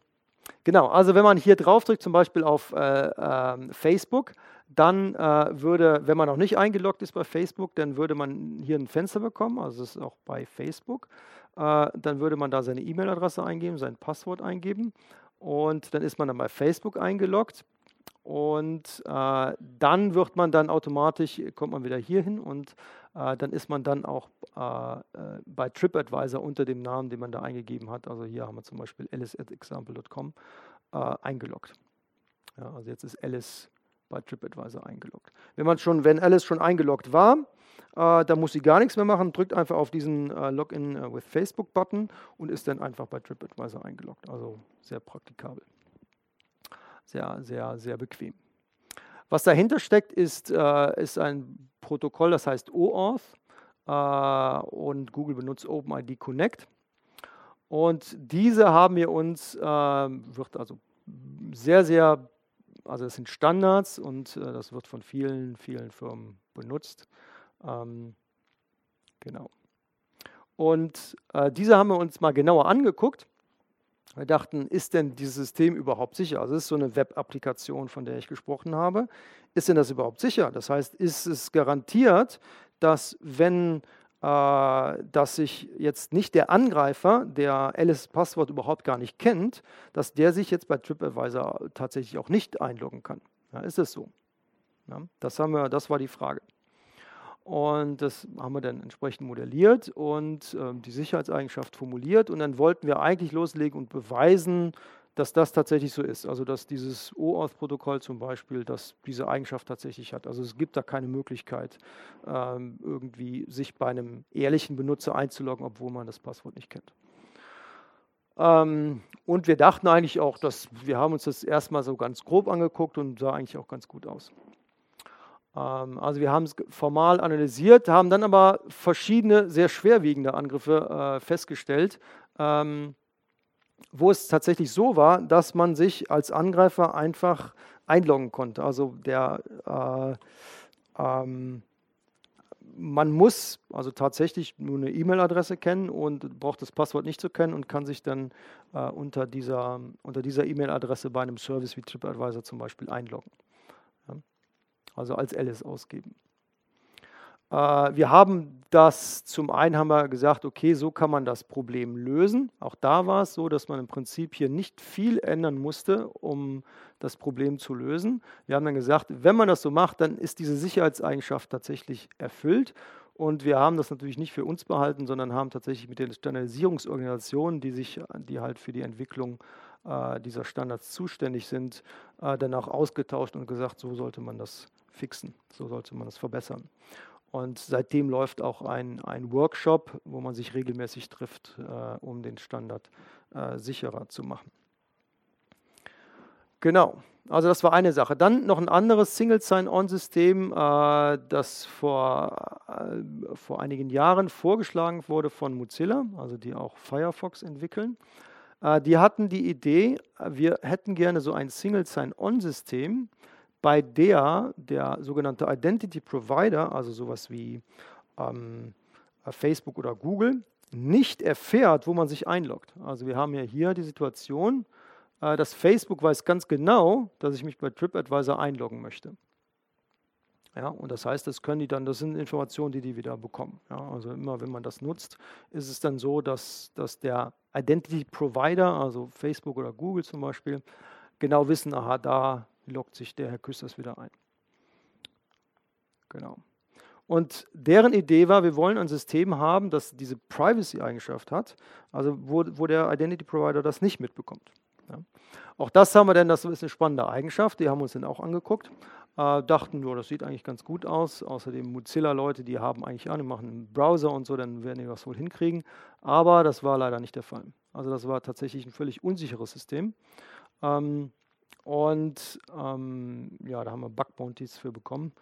Genau, also wenn man hier drauf drückt, zum Beispiel auf äh, äh, Facebook, dann äh, würde, wenn man noch nicht eingeloggt ist bei Facebook, dann würde man hier ein Fenster bekommen, also das ist auch bei Facebook. Äh, dann würde man da seine E-Mail-Adresse eingeben, sein Passwort eingeben und dann ist man dann bei Facebook eingeloggt. Und äh, dann wird man dann automatisch, kommt man wieder hier hin und äh, dann ist man dann auch äh, äh, bei TripAdvisor unter dem Namen, den man da eingegeben hat, also hier haben wir zum Beispiel alice.example.com, äh, eingeloggt. Ja, also jetzt ist Alice bei TripAdvisor eingeloggt. Wenn man schon, wenn Alice schon eingeloggt war, äh, dann muss sie gar nichts mehr machen, drückt einfach auf diesen äh, Login äh, with Facebook Button und ist dann einfach bei TripAdvisor eingeloggt. Also sehr praktikabel. Sehr, sehr, sehr bequem. Was dahinter steckt, ist, äh, ist ein Protokoll, das heißt OAuth äh, und Google benutzt OpenID Connect. Und diese haben wir uns, äh, wird also sehr, sehr, also das sind Standards und das wird von vielen, vielen Firmen benutzt. Ähm, genau. Und äh, diese haben wir uns mal genauer angeguckt wir dachten, ist denn dieses System überhaupt sicher? Also es ist so eine Web-Applikation, von der ich gesprochen habe. Ist denn das überhaupt sicher? Das heißt, ist es garantiert, dass wenn äh, dass sich jetzt nicht der Angreifer, der Alice Passwort überhaupt gar nicht kennt, dass der sich jetzt bei TripAdvisor tatsächlich auch nicht einloggen kann? Ja, ist es so? Ja, das, haben wir, das war die Frage. Und das haben wir dann entsprechend modelliert und äh, die Sicherheitseigenschaft formuliert. Und dann wollten wir eigentlich loslegen und beweisen, dass das tatsächlich so ist. Also dass dieses OAuth-Protokoll zum Beispiel, dass diese Eigenschaft tatsächlich hat. Also es gibt da keine Möglichkeit, ähm, irgendwie sich bei einem ehrlichen Benutzer einzuloggen, obwohl man das Passwort nicht kennt. Ähm, und wir dachten eigentlich auch, dass wir haben uns das erstmal so ganz grob angeguckt und sah eigentlich auch ganz gut aus. Ähm, also wir haben es formal analysiert, haben dann aber verschiedene sehr schwerwiegende Angriffe äh, festgestellt, ähm, wo es tatsächlich so war, dass man sich als Angreifer einfach einloggen konnte. Also der äh, ähm, man muss also tatsächlich nur eine E-Mail-Adresse kennen und braucht das Passwort nicht zu kennen und kann sich dann äh, unter dieser unter dieser E-Mail-Adresse bei einem Service wie TripAdvisor zum Beispiel einloggen also als Alice ausgeben. Äh, wir haben das, zum einen haben wir gesagt, okay, so kann man das Problem lösen. Auch da war es so, dass man im Prinzip hier nicht viel ändern musste, um das Problem zu lösen. Wir haben dann gesagt, wenn man das so macht, dann ist diese Sicherheitseigenschaft tatsächlich erfüllt. Und wir haben das natürlich nicht für uns behalten, sondern haben tatsächlich mit den Standardisierungsorganisationen, die sich, die halt für die Entwicklung äh, dieser Standards zuständig sind, äh, danach ausgetauscht und gesagt, so sollte man das fixen. So sollte man das verbessern. Und seitdem läuft auch ein, ein Workshop, wo man sich regelmäßig trifft, äh, um den Standard äh, sicherer zu machen. Genau. also das war eine Sache. Dann noch ein anderes Single Sign-On-System, äh, das vor, äh, vor einigen Jahren vorgeschlagen wurde von Mozilla, also die auch Firefox entwickeln. Äh, die hatten die Idee, wir hätten gerne so ein Single Sign-On-System, bei der der sogenannte Identity Provider, also sowas wie ähm, Facebook oder Google, nicht erfährt, wo man sich einloggt. Also wir haben ja hier die Situation, äh, dass Facebook weiß ganz genau, dass ich mich bei TripAdvisor einloggen möchte. Ja, und das heißt, das können die dann, das sind Informationen, die die wieder bekommen. Ja, also immer, wenn man das nutzt, ist es dann so, dass, dass der Identity Provider, also Facebook oder Google zum Beispiel, genau wissen, aha, da loggt sich der Herr Küsters wieder ein. Genau. Und deren Idee war, wir wollen ein System haben, das diese Privacy-Eigenschaft hat, also wo, wo der Identity Provider das nicht mitbekommt. Ja. Auch das haben wir denn, das ist eine spannende Eigenschaft, die haben uns dann auch angeguckt. Äh, dachten, ja, das sieht eigentlich ganz gut aus. Außerdem Mozilla-Leute, die haben eigentlich an, die machen einen Browser und so, dann werden die das wohl hinkriegen. Aber das war leider nicht der Fall. Also das war tatsächlich ein völlig unsicheres System. Ähm, und ähm, ja, da haben wir Bug Bounties für bekommen.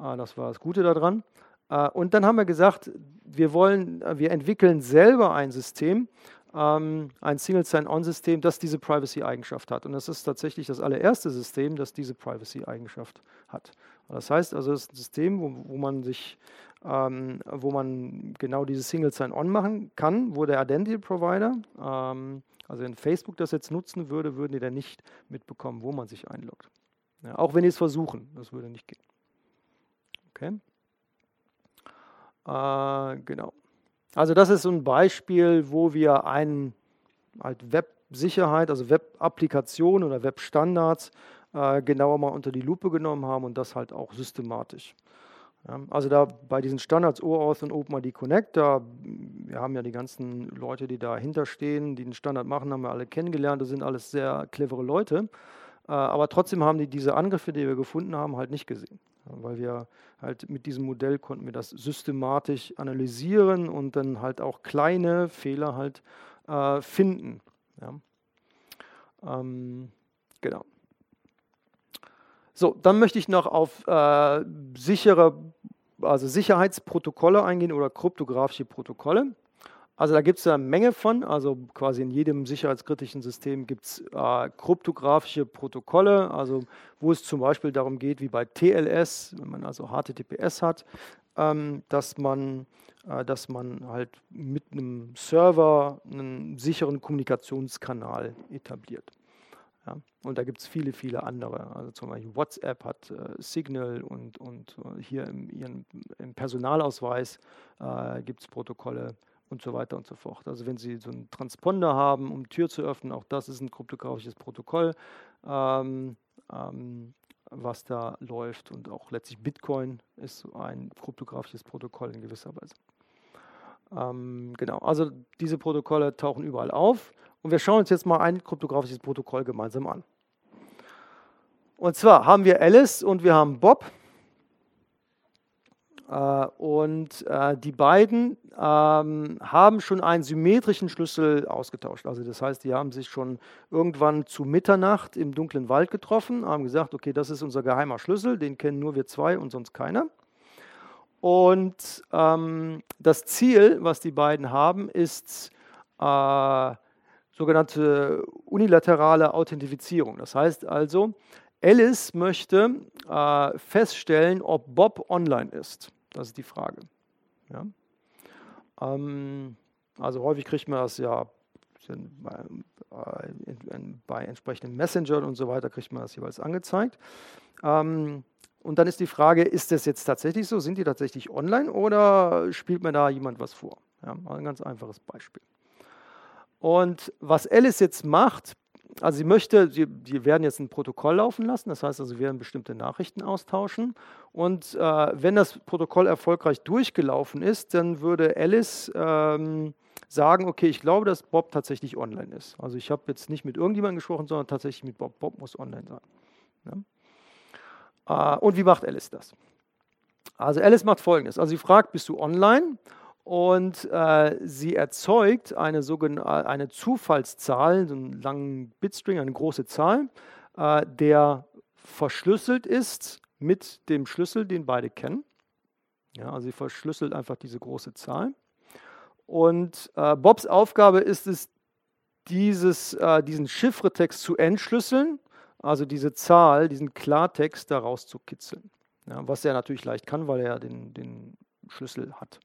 Äh, das war das Gute daran. Äh, und dann haben wir gesagt, wir wollen, äh, wir entwickeln selber ein System, ähm, ein Single Sign-On-System, das diese Privacy-Eigenschaft hat. Und das ist tatsächlich das allererste System, das diese Privacy-Eigenschaft hat. Das heißt also, es ist ein System, wo, wo man sich, ähm, wo man genau dieses Single Sign-On machen kann, wo der Identity Provider, ähm, also wenn Facebook das jetzt nutzen würde, würden die dann nicht mitbekommen, wo man sich einloggt. Ja, auch wenn die es versuchen, das würde nicht gehen. Okay. Äh, genau. Also das ist so ein Beispiel, wo wir einen halt Web-Sicherheit, also Web-Applikationen oder Web-Standards äh, genauer mal unter die Lupe genommen haben und das halt auch systematisch. Also da bei diesen Standards OAuth und OpenID Connect, da, wir haben ja die ganzen Leute, die dahinter stehen, die den Standard machen, haben wir alle kennengelernt, das sind alles sehr clevere Leute. Äh, aber trotzdem haben die diese Angriffe, die wir gefunden haben, halt nicht gesehen weil wir halt mit diesem Modell konnten wir das systematisch analysieren und dann halt auch kleine Fehler halt äh, finden. Ja. Ähm, genau. So, dann möchte ich noch auf äh, sichere, also Sicherheitsprotokolle eingehen oder kryptografische Protokolle. Also da gibt es eine Menge von, also quasi in jedem sicherheitskritischen System gibt es äh, kryptografische Protokolle, also wo es zum Beispiel darum geht, wie bei TLS, wenn man also HTTPS hat, ähm, dass, man, äh, dass man halt mit einem Server einen sicheren Kommunikationskanal etabliert. Ja, und da gibt es viele, viele andere. Also zum Beispiel WhatsApp hat äh, Signal und, und äh, hier im, ihren, im Personalausweis äh, gibt es Protokolle und so weiter und so fort. Also wenn Sie so einen Transponder haben, um Tür zu öffnen, auch das ist ein kryptografisches Protokoll, ähm, ähm, was da läuft. Und auch letztlich Bitcoin ist ein kryptografisches Protokoll in gewisser Weise. Ähm, genau, also diese Protokolle tauchen überall auf. Und wir schauen uns jetzt mal ein kryptografisches Protokoll gemeinsam an. Und zwar haben wir Alice und wir haben Bob. Äh, und äh, die beiden ähm, haben schon einen symmetrischen Schlüssel ausgetauscht. Also das heißt, die haben sich schon irgendwann zu Mitternacht im dunklen Wald getroffen, haben gesagt, okay, das ist unser geheimer Schlüssel, den kennen nur wir zwei und sonst keiner. Und ähm, das Ziel, was die beiden haben, ist äh, sogenannte unilaterale Authentifizierung. Das heißt also, Alice möchte äh, feststellen, ob Bob online ist. Das ist die Frage. Ja? Ähm, also häufig kriegt man das ja bei, äh, bei entsprechenden Messengern und so weiter, kriegt man das jeweils angezeigt. Ähm, und dann ist die Frage, ist das jetzt tatsächlich so? Sind die tatsächlich online oder spielt mir da jemand was vor? Ja, ein ganz einfaches Beispiel. Und was Alice jetzt macht, also sie möchte, sie, sie, werden jetzt ein Protokoll laufen lassen, das heißt also, sie werden bestimmte Nachrichten austauschen. Und äh, wenn das Protokoll erfolgreich durchgelaufen ist, dann würde Alice ähm, sagen, okay, ich glaube, dass Bob tatsächlich online ist. Also ich habe jetzt nicht mit irgendjemandem gesprochen, sondern tatsächlich mit Bob. Bob muss online sein. Ja? Äh, und wie macht Alice das? Also Alice macht folgendes. Also sie fragt, bist du online? und äh, sie erzeugt eine, sogenannte, eine Zufallszahl, so einen langen Bitstring, eine große Zahl, äh, der verschlüsselt ist mit dem Schlüssel, den beide kennen. Ja, also sie verschlüsselt einfach diese große Zahl. Und äh, Bobs Aufgabe ist es, dieses, äh, diesen Chiffretext zu entschlüsseln, also diese Zahl, diesen Klartext daraus zu kitzeln. Ja, was er natürlich leicht kann, weil er den, den Schlüssel hat.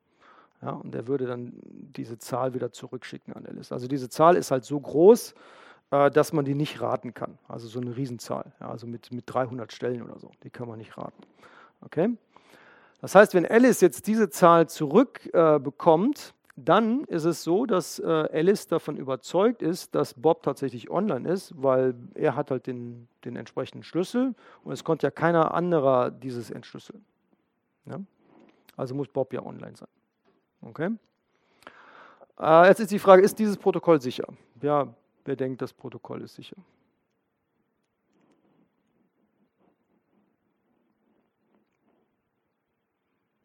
Ja, und er würde dann diese Zahl wieder zurückschicken an Alice. Also diese Zahl ist halt so groß, äh, dass man die nicht raten kann. Also so eine Riesenzahl, ja, also mit, mit 300 Stellen oder so, die kann man nicht raten. Okay? Das heißt, wenn Alice jetzt diese Zahl zurückbekommt, äh, dann ist es so, dass äh, Alice davon überzeugt ist, dass Bob tatsächlich online ist, weil er hat halt den, den entsprechenden Schlüssel und es konnte ja keiner anderer dieses entschlüsseln. Ja? Also muss Bob ja online sein. Okay? Äh, jetzt ist die Frage, ist dieses Protokoll sicher? Ja, wer denkt, das Protokoll ist sicher?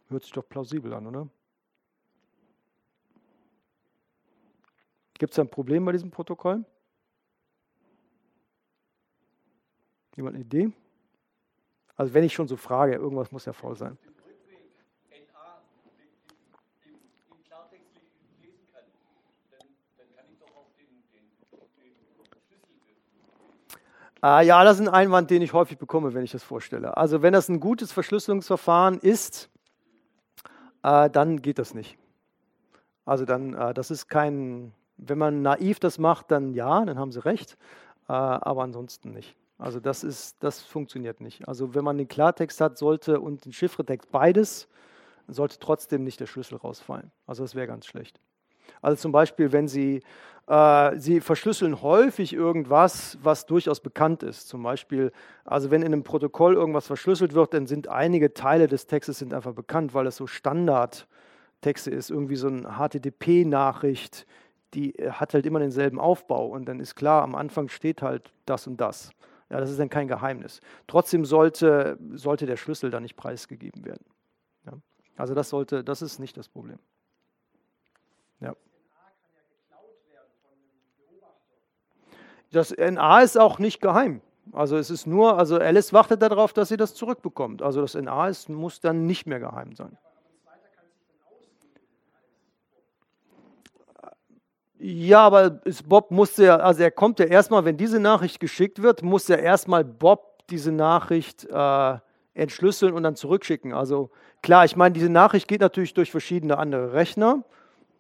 Hört sich doch plausibel an, oder? Gibt es ein Problem bei diesem Protokoll? Jemand eine Idee? Also wenn ich schon so frage, irgendwas muss ja faul sein. Ah, ja, das ist ein Einwand, den ich häufig bekomme, wenn ich das vorstelle. Also wenn das ein gutes Verschlüsselungsverfahren ist, äh, dann geht das nicht. Also dann, äh, das ist kein, wenn man naiv das macht, dann ja, dann haben sie recht, äh, aber ansonsten nicht. Also das ist, das funktioniert nicht. Also wenn man den Klartext hat, sollte und den Chiffretext beides, sollte trotzdem nicht der Schlüssel rausfallen. Also das wäre ganz schlecht. Also zum Beispiel, wenn Sie, äh, Sie verschlüsseln häufig irgendwas, was durchaus bekannt ist. Zum Beispiel, also wenn in einem Protokoll irgendwas verschlüsselt wird, dann sind einige Teile des Textes sind einfach bekannt, weil es so Standardtexte ist. Irgendwie so eine HTTP-Nachricht, die hat halt immer denselben Aufbau und dann ist klar, am Anfang steht halt das und das. Ja, das ist dann kein Geheimnis. Trotzdem sollte, sollte der Schlüssel da nicht preisgegeben werden. Ja. Also das sollte, das ist nicht das Problem. Ja. Das NA ist auch nicht geheim. Also es ist nur, also Alice wartet darauf, dass sie das zurückbekommt. Also das NA ist, muss dann nicht mehr geheim sein. Ja, aber Bob musste ja, also er kommt ja erstmal, wenn diese Nachricht geschickt wird, muss ja erstmal Bob diese Nachricht äh, entschlüsseln und dann zurückschicken. Also klar, ich meine, diese Nachricht geht natürlich durch verschiedene andere Rechner.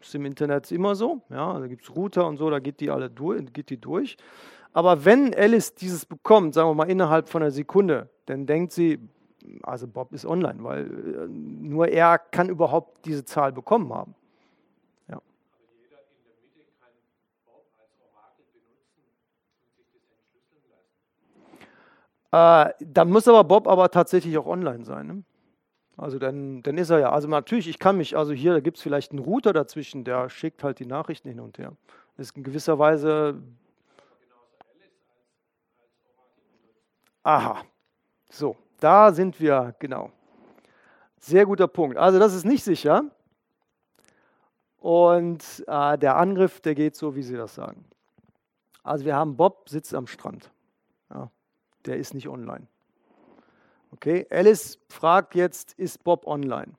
Ist im Internet immer so. Ja, da gibt es Router und so, da geht die alle durch, geht die durch. Aber wenn Alice dieses bekommt, sagen wir mal innerhalb von einer Sekunde, dann denkt sie, also Bob ist online, weil äh, nur er kann überhaupt diese Zahl bekommen haben. Ja. Äh, dann muss aber Bob aber tatsächlich auch online sein. Ne? Also dann, dann ist er ja, also natürlich, ich kann mich, also hier, da gibt es vielleicht einen Router dazwischen, der schickt halt die Nachrichten hin und her. Das ist in gewisser Weise. Aha, so, da sind wir, genau. Sehr guter Punkt. Also das ist nicht sicher. Und äh, der Angriff, der geht so, wie Sie das sagen. Also wir haben Bob sitzt am Strand. Ja, der ist nicht online. Okay, Alice fragt jetzt, ist Bob online?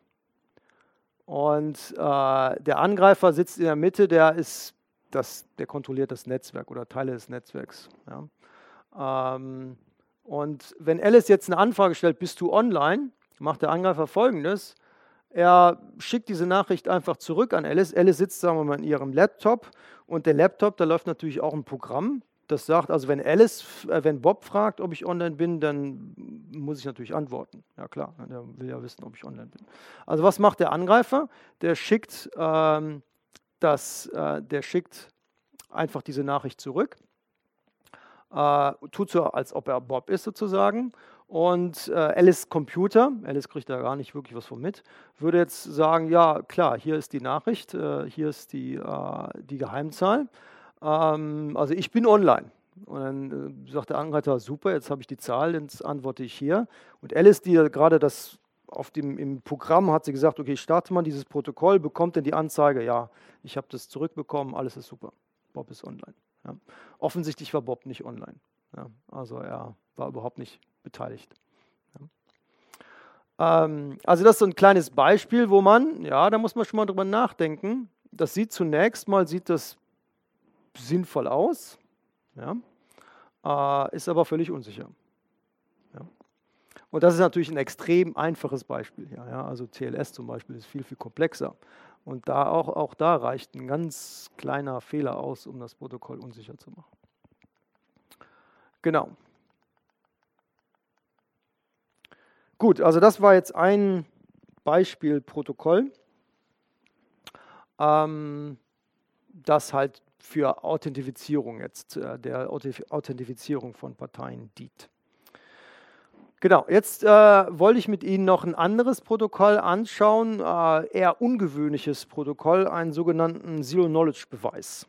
Und äh, der Angreifer sitzt in der Mitte, der ist das, der kontrolliert das Netzwerk oder Teile des Netzwerks. Ja. Ähm, und wenn Alice jetzt eine Anfrage stellt, bist du online, macht der Angreifer folgendes. Er schickt diese Nachricht einfach zurück an Alice. Alice sitzt, sagen wir mal, in ihrem Laptop und der Laptop, da läuft natürlich auch ein Programm, das sagt, also wenn Alice, äh, wenn Bob fragt, ob ich online bin, dann muss ich natürlich antworten. Ja klar, der will ja wissen, ob ich online bin. Also was macht der Angreifer? Der schickt, ähm, das, äh, der schickt einfach diese Nachricht zurück, äh, tut so, als ob er Bob ist sozusagen. Und äh, Alice Computer, Alice kriegt da gar nicht wirklich was von mit, würde jetzt sagen, ja klar, hier ist die Nachricht, äh, hier ist die, äh, die Geheimzahl ähm, also ich bin online. Und dann äh, sagt der Angreifer, super, jetzt habe ich die Zahl, jetzt antworte ich hier. Und Alice, die gerade das auf dem, im Programm hat sie gesagt, okay, starte mal dieses Protokoll, bekommt dann die Anzeige, ja, ich habe das zurückbekommen, alles ist super. Bob ist online. Ja. Offensichtlich war Bob nicht online. Ja. Also er war überhaupt nicht beteiligt. Ja. Ähm, also das ist so ein kleines Beispiel, wo man, ja, da muss man schon mal drüber nachdenken. Das sieht zunächst mal, sieht das sinnvoll aus, ja, äh, ist aber völlig unsicher. Ja. Und das ist natürlich ein extrem einfaches Beispiel. Ja, ja, also TLS zum Beispiel ist viel, viel komplexer. Und da auch, auch da reicht ein ganz kleiner Fehler aus, um das Protokoll unsicher zu machen. Genau. Gut, also das war jetzt ein Beispielprotokoll, ähm, das halt für Authentifizierung jetzt, äh, der Authentifizierung von Parteien dient. Genau, jetzt äh, wollte ich mit Ihnen noch ein anderes Protokoll anschauen, äh, eher ungewöhnliches Protokoll, einen sogenannten Zero-Knowledge-Beweis.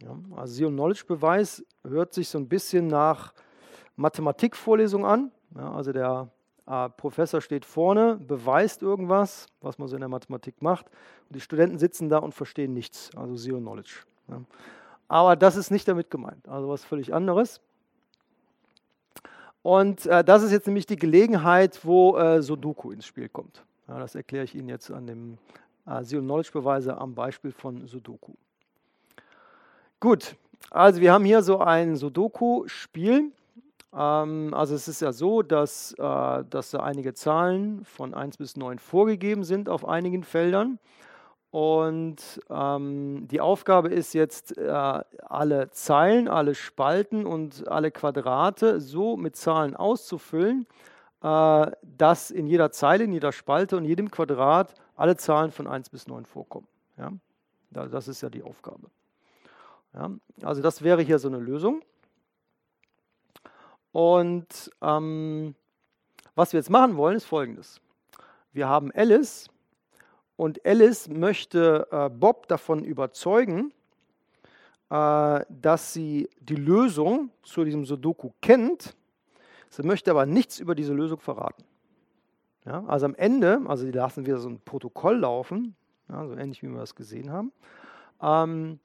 Ja, also Zero-Knowledge-Beweis hört sich so ein bisschen nach Mathematikvorlesung an. Ja, also der äh, Professor steht vorne, beweist irgendwas, was man so in der Mathematik macht, und die Studenten sitzen da und verstehen nichts, also Zero-Knowledge. Aber das ist nicht damit gemeint, also was völlig anderes. Und äh, das ist jetzt nämlich die Gelegenheit, wo äh, Sudoku ins Spiel kommt. Ja, das erkläre ich Ihnen jetzt an dem äh, Zero-Knowledge-Beweise am Beispiel von Sudoku. Gut, also wir haben hier so ein Sudoku-Spiel. Ähm, also es ist ja so, dass, äh, dass da einige Zahlen von 1 bis 9 vorgegeben sind auf einigen Feldern. Und ähm, die Aufgabe ist jetzt, äh, alle Zeilen, alle Spalten und alle Quadrate so mit Zahlen auszufüllen, äh, dass in jeder Zeile, in jeder Spalte und jedem Quadrat alle Zahlen von 1 bis 9 vorkommen. Ja? Das ist ja die Aufgabe. Ja? Also das wäre hier so eine Lösung. Und ähm, was wir jetzt machen wollen, ist folgendes. Wir haben Alice und Alice möchte äh, Bob davon überzeugen, äh, dass sie die Lösung zu diesem Sudoku kennt. Sie möchte aber nichts über diese Lösung verraten. Ja, also am Ende, also die lassen wieder so ein Protokoll laufen, ja, so ähnlich wie wir das gesehen haben. Ähm,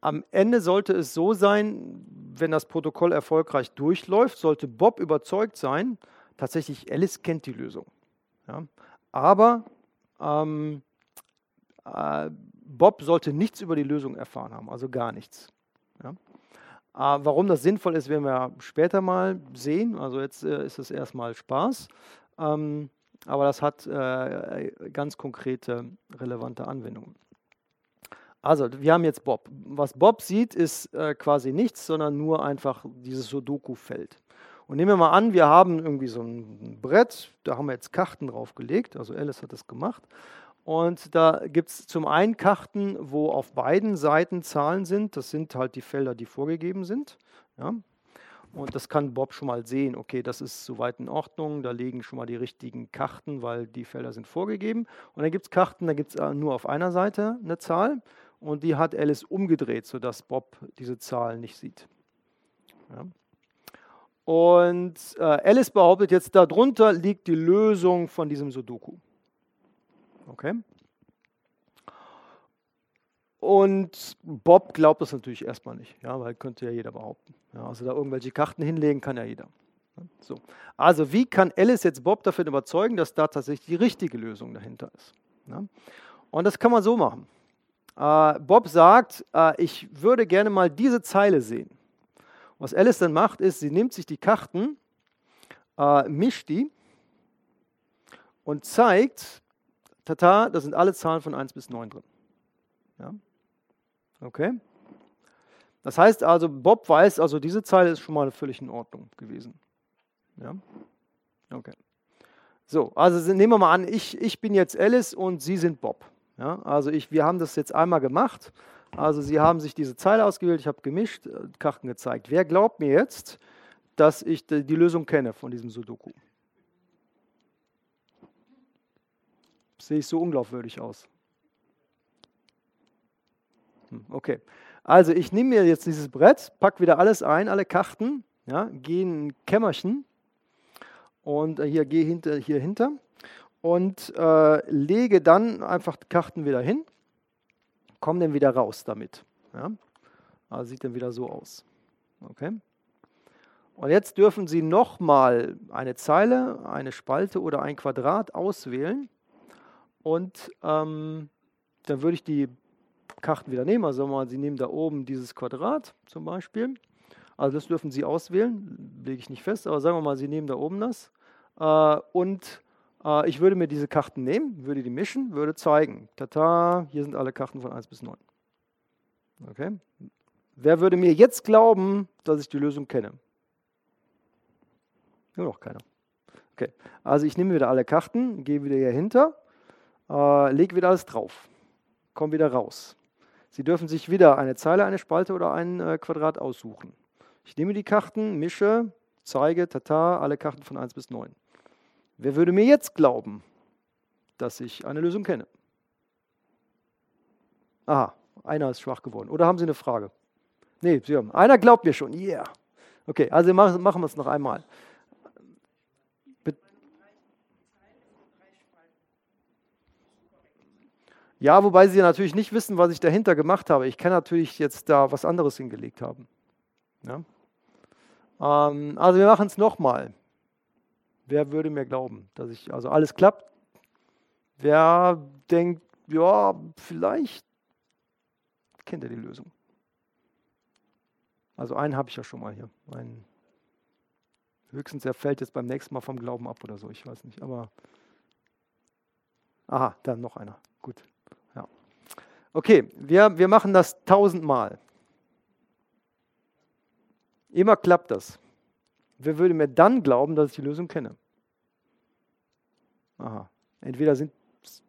am Ende sollte es so sein, wenn das Protokoll erfolgreich durchläuft, sollte Bob überzeugt sein, tatsächlich Alice kennt die Lösung. Ja, aber ähm, äh, Bob sollte nichts über die Lösung erfahren haben, also gar nichts. Ja. Äh, warum das sinnvoll ist, werden wir später mal sehen. Also jetzt äh, ist es erstmal Spaß. Ähm, aber das hat äh, ganz konkrete, relevante Anwendungen. Also, wir haben jetzt Bob. Was Bob sieht, ist äh, quasi nichts, sondern nur einfach dieses Sudoku-Feld. Und nehmen wir mal an, wir haben irgendwie so ein Brett, da haben wir jetzt Karten draufgelegt, also Alice hat das gemacht. Und da gibt es zum einen Karten, wo auf beiden Seiten Zahlen sind. Das sind halt die Felder, die vorgegeben sind. Ja. Und das kann Bob schon mal sehen. Okay, das ist soweit in Ordnung. Da liegen schon mal die richtigen Karten, weil die Felder sind vorgegeben. Und dann gibt es Karten, da gibt es äh, nur auf einer Seite eine Zahl. Und die hat Alice umgedreht, sodass Bob diese Zahl nicht sieht. Ja. Und äh, Alice behauptet jetzt, darunter liegt die Lösung von diesem Sudoku. Okay? Und Bob glaubt das natürlich erstmal nicht, ja, weil könnte ja jeder behaupten. Ja, also da irgendwelche Karten hinlegen kann ja jeder. So. Also wie kann Alice jetzt Bob davon überzeugen, dass da tatsächlich die richtige Lösung dahinter ist? Ja? Und das kann man so machen. Äh, Bob sagt, äh, ich würde gerne mal diese Zeile sehen. Was Alice dann macht, ist, sie nimmt sich die Karten, äh, mischt die und zeigt, Tata, da sind alle Zahlen von 1 bis 9 drin. Ja? Okay? Das heißt also, Bob weiß, also diese Zeile ist schon mal völlig in Ordnung gewesen. Ja? Okay. So, also nehmen wir mal an, ich, ich bin jetzt Alice und Sie sind Bob. Ja? Also ich, wir haben das jetzt einmal gemacht. Also Sie haben sich diese Zeile ausgewählt, ich habe gemischt, äh, Karten gezeigt. Wer glaubt mir jetzt, dass ich die Lösung kenne von diesem Sudoku? Sehe ich so unglaubwürdig aus? Hm, okay. Also ich nehme mir jetzt dieses Brett, packe wieder alles ein, alle Karten, ja, gehe in ein Kämmerchen und äh, hier gehe hinter, hier hinter und äh, lege dann einfach die Karten wieder hin, komme dann wieder raus damit. Ja. Also sieht dann wieder so aus. Okay. Und jetzt dürfen Sie nochmal eine Zeile, eine Spalte oder ein Quadrat auswählen. Und ähm, dann würde ich die Karten wieder nehmen. Also mal, Sie nehmen da oben dieses Quadrat zum Beispiel. Also das dürfen Sie auswählen, lege ich nicht fest, aber sagen wir mal, Sie nehmen da oben das. Äh, und äh, ich würde mir diese Karten nehmen, würde die mischen, würde zeigen. Tata, hier sind alle Karten von 1 bis 9. Okay? Wer würde mir jetzt glauben, dass ich die Lösung kenne? Nur noch keiner. Okay, also ich nehme wieder alle Karten, gehe wieder hier hinter, äh, lege wieder alles drauf, komme wieder raus. Sie dürfen sich wieder eine Zeile, eine Spalte oder ein äh, Quadrat aussuchen. Ich nehme die Karten, mische, zeige, tata, alle Karten von 1 bis 9. Wer würde mir jetzt glauben, dass ich eine Lösung kenne? Aha, einer ist schwach geworden. Oder haben Sie eine Frage? Nee, Sie haben. Einer glaubt mir schon. Yeah. Okay, also machen wir es noch einmal. Ja, wobei Sie natürlich nicht wissen, was ich dahinter gemacht habe. Ich kann natürlich jetzt da was anderes hingelegt haben. Ja? Ähm, also wir machen es nochmal. Wer würde mir glauben, dass ich, also alles klappt? Wer denkt, ja, vielleicht kennt er die Lösung. Also einen habe ich ja schon mal hier. Einen, höchstens er fällt jetzt beim nächsten Mal vom Glauben ab oder so, ich weiß nicht. Aber aha, dann noch einer. Gut. Okay, wir, wir machen das tausendmal. Immer klappt das. Wer würde mir dann glauben, dass ich die Lösung kenne? Aha. Entweder sind,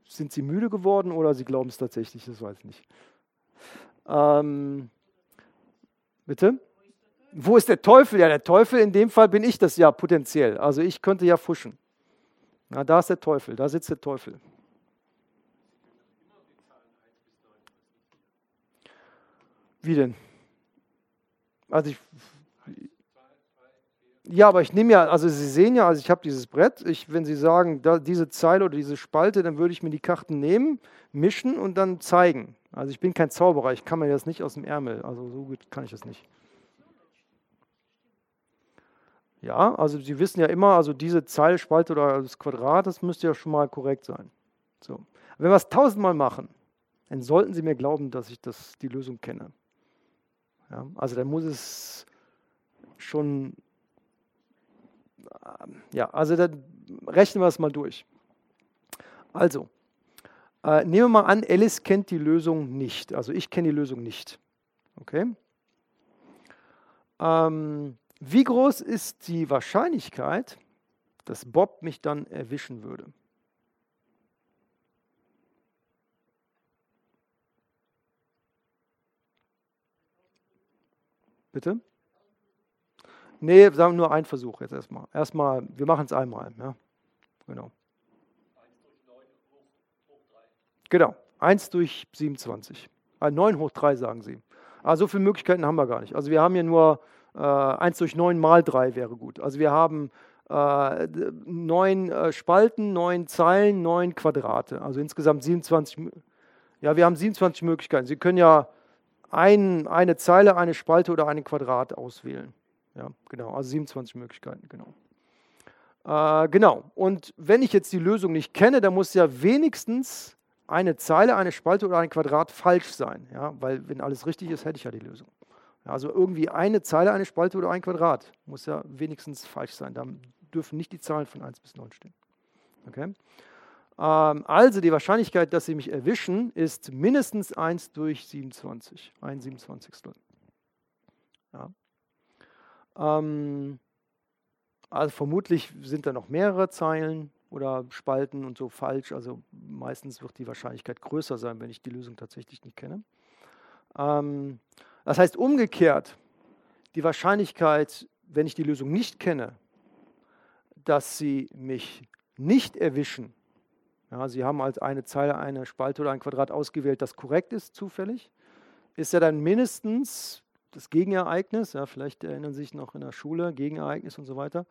sind sie müde geworden oder sie glauben es tatsächlich, das weiß ich nicht. Ähm, bitte? Wo ist der Teufel? Ja, der Teufel, in dem Fall bin ich das ja potenziell. Also ich könnte ja fuschen. Na, da ist der Teufel, da sitzt der Teufel. Wie denn? Also ich, ja, aber ich nehme ja, also Sie sehen ja, also ich habe dieses Brett. Ich, wenn Sie sagen, da, diese Zeile oder diese Spalte, dann würde ich mir die Karten nehmen, mischen und dann zeigen. Also ich bin kein Zauberer, ich kann mir das nicht aus dem Ärmel. Also so gut kann ich das nicht. Ja, also Sie wissen ja immer, also diese Zeile, Spalte oder das Quadrat, das müsste ja schon mal korrekt sein. So. Wenn wir es tausendmal machen, dann sollten Sie mir glauben, dass ich das, die Lösung kenne. Ja, also dann muss es schon ja, also dann rechnen wir es mal durch. Also, äh, nehmen wir mal an, Alice kennt die Lösung nicht. Also ich kenne die Lösung nicht. Okay? Ähm, wie groß ist die Wahrscheinlichkeit, dass Bob mich dann erwischen würde? Bitte? Nee, sagen wir nur ein Versuch jetzt erstmal. Erstmal, wir machen es einmal. Ja? Genau. Genau, 1 durch 27. Ah, 9 hoch 3 sagen Sie. Ah, so viele Möglichkeiten haben wir gar nicht. Also wir haben hier nur äh, 1 durch 9 mal 3 wäre gut. Also wir haben äh, 9 äh, Spalten, 9 Zeilen, 9 Quadrate. Also insgesamt 27. Ja, wir haben 27 Möglichkeiten. Sie können ja ein, eine Zeile, eine Spalte oder ein Quadrat auswählen. Ja, genau, also 27 Möglichkeiten, genau. Äh, genau, und wenn ich jetzt die Lösung nicht kenne, dann muss ja wenigstens eine Zeile, eine Spalte oder ein Quadrat falsch sein. Ja, weil wenn alles richtig ist, hätte ich ja die Lösung. Ja, also irgendwie eine Zeile, eine Spalte oder ein Quadrat muss ja wenigstens falsch sein. Da dürfen nicht die Zahlen von 1 bis 9 stehen. Okay? Ähm, also die Wahrscheinlichkeit, dass sie mich erwischen, ist mindestens 1 durch 27, ein 27. Ja. Ähm, also vermutlich sind da noch mehrere Zeilen oder Spalten und so falsch. Also meistens wird die Wahrscheinlichkeit größer sein, wenn ich die Lösung tatsächlich nicht kenne. Ähm, das heißt umgekehrt, die Wahrscheinlichkeit, wenn ich die Lösung nicht kenne, dass sie mich nicht erwischen, ja, Sie haben als eine Zeile eine Spalte oder ein Quadrat ausgewählt, das korrekt ist, zufällig, ist ja dann mindestens das Gegenereignis, ja, vielleicht erinnern Sie sich noch in der Schule, Gegenereignis und so weiter.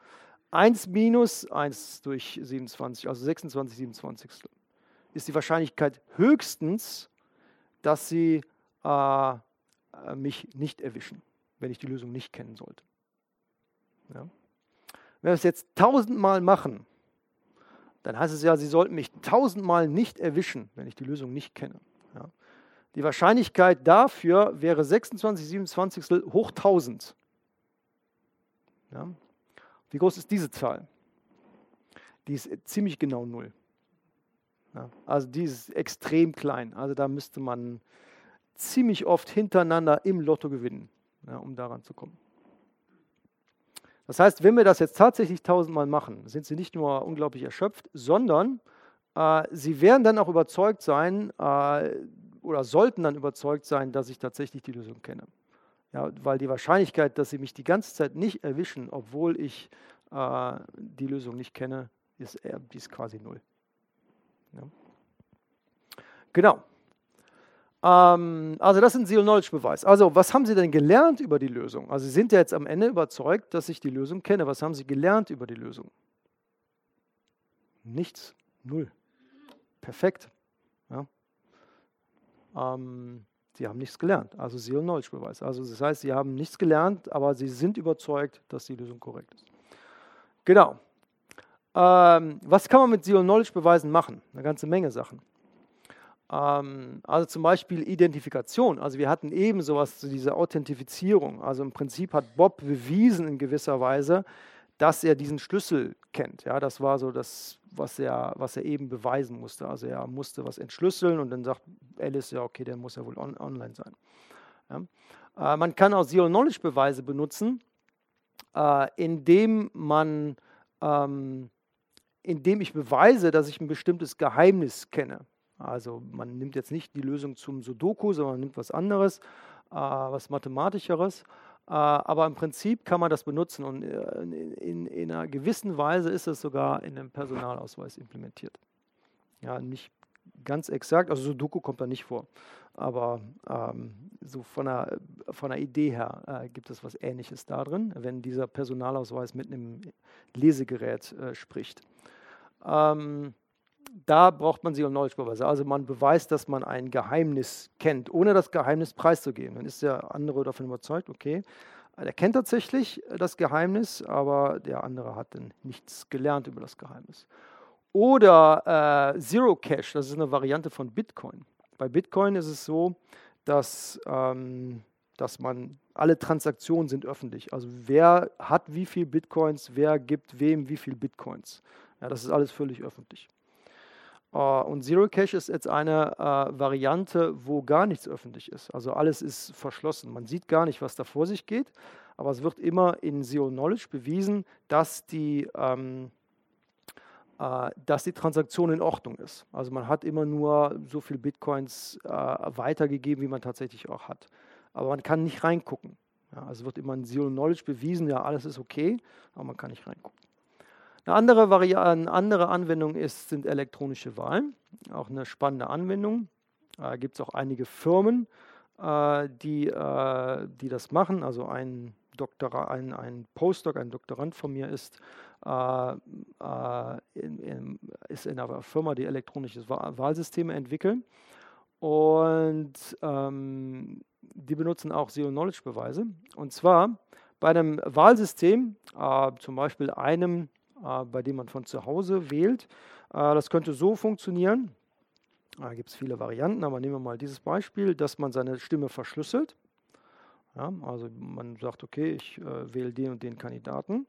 1 minus 1 durch 27, also 26 27. ist die Wahrscheinlichkeit höchstens, dass Sie äh, mich nicht erwischen, wenn ich die Lösung nicht kennen sollte. Ja. Wenn wir es jetzt tausendmal machen, dann heißt es ja, Sie sollten mich tausendmal nicht erwischen, wenn ich die Lösung nicht kenne. Ja. Die Wahrscheinlichkeit dafür wäre 26 27 hoch 1000. Ja. Wie groß ist diese Zahl? Die ist ziemlich genau 0. Ja. Also die ist extrem klein. Also da müsste man ziemlich oft hintereinander im Lotto gewinnen, um daran zu kommen. Das heißt, wenn wir das jetzt tatsächlich tausendmal machen, sind Sie nicht nur unglaublich erschöpft, sondern äh, Sie werden dann auch überzeugt sein äh, oder sollten dann überzeugt sein, dass ich tatsächlich die Lösung kenne. Ja, weil die Wahrscheinlichkeit, dass Sie mich die ganze Zeit nicht erwischen, obwohl ich äh, die Lösung nicht kenne, ist, die ist quasi null. Ja. Genau. Ähm, also das ist ein Zero-Knowledge-Beweis. Also was haben Sie denn gelernt über die Lösung? Also Sie sind ja jetzt am Ende überzeugt, dass ich die Lösung kenne. Was haben Sie gelernt über die Lösung? Nichts. Null. Perfekt. Ja. Ähm, Sie haben nichts gelernt. Also Zero-Knowledge-Beweis. Also das heißt, Sie haben nichts gelernt, aber Sie sind überzeugt, dass die Lösung korrekt ist. Genau. Ähm, was kann man mit Zero-Knowledge-Beweisen machen? Eine ganze Menge Sachen. Ähm, also zum Beispiel Identifikation. Also wir hatten eben sowas zu dieser Authentifizierung. Also im Prinzip hat Bob bewiesen in gewisser Weise, dass er diesen Schlüssel kennt. Ja, das war so das, was er, was er eben beweisen musste. Also er musste was entschlüsseln und dann sagt Alice, ja okay, der muss ja wohl on online sein. Ja. Äh, man kann auch Zero-Knowledge-Beweise benutzen, äh, indem man ähm, indem ich beweise, dass ich ein bestimmtes Geheimnis kenne. Also man nimmt jetzt nicht die Lösung zum Sudoku, sondern man nimmt was anderes, äh, was Mathematischeres. Äh, aber im Prinzip kann man das benutzen und äh, in, in, in, einer gewissen Weise ist es sogar in einem Personalausweis implementiert. Ja, nicht ganz exakt, also Sudoku kommt da nicht vor, aber ähm, so von der, von der Idee her äh, gibt es was Ähnliches da drin, wenn dieser Personalausweis mit einem Lesegerät äh, spricht. Ähm, da braucht man Zero Knowledge Beweise. Also man beweist, dass man ein Geheimnis kennt, ohne das Geheimnis preiszugeben. Dann ist der andere davon überzeugt, okay, er kennt tatsächlich das Geheimnis, aber der andere hat dann nichts gelernt über das Geheimnis. Oder äh, Zero Cash, das ist eine Variante von Bitcoin. Bei Bitcoin ist es so, dass, ähm, dass man alle Transaktionen sind öffentlich. Also wer hat wie viel Bitcoins, wer gibt wem wie viel Bitcoins. Ja, das ist alles völlig öffentlich. Uh, und Zero Cache ist jetzt eine uh, Variante, wo gar nichts öffentlich ist. Also alles ist verschlossen. Man sieht gar nicht, was da vor sich geht, aber es wird immer in Zero Knowledge bewiesen, dass die, ähm, uh, dass die Transaktion in Ordnung ist. Also man hat immer nur so viel Bitcoins weitergegeben, wie man tatsächlich auch hat. Aber man kann nicht reingucken. Ja, also wird immer in Zero Knowledge bewiesen, ja, alles ist okay, aber man kann nicht reingucken. Eine andere, Variante, eine andere Anwendung ist, sind elektronische Wahlen. Auch eine spannende Anwendung. Da äh, gibt es auch einige Firmen, äh, die, äh, die das machen. Also ein, Doktor, ein, ein Postdoc, ein Doktorand von mir ist, äh, äh, in, ist in einer Firma, die elektronische Wahlsysteme entwickeln. Und ähm, die benutzen auch Zero-Knowledge-Beweise. Und zwar bei einem Wahlsystem, äh, zum Beispiel einem äh, bei dem man von zu Hause wählt. Äh, das könnte so funktionieren. Da gibt es viele Varianten, aber nehmen wir mal dieses Beispiel, dass man seine Stimme verschlüsselt. Ja, also man sagt, okay, ich äh, wähle den und den Kandidaten,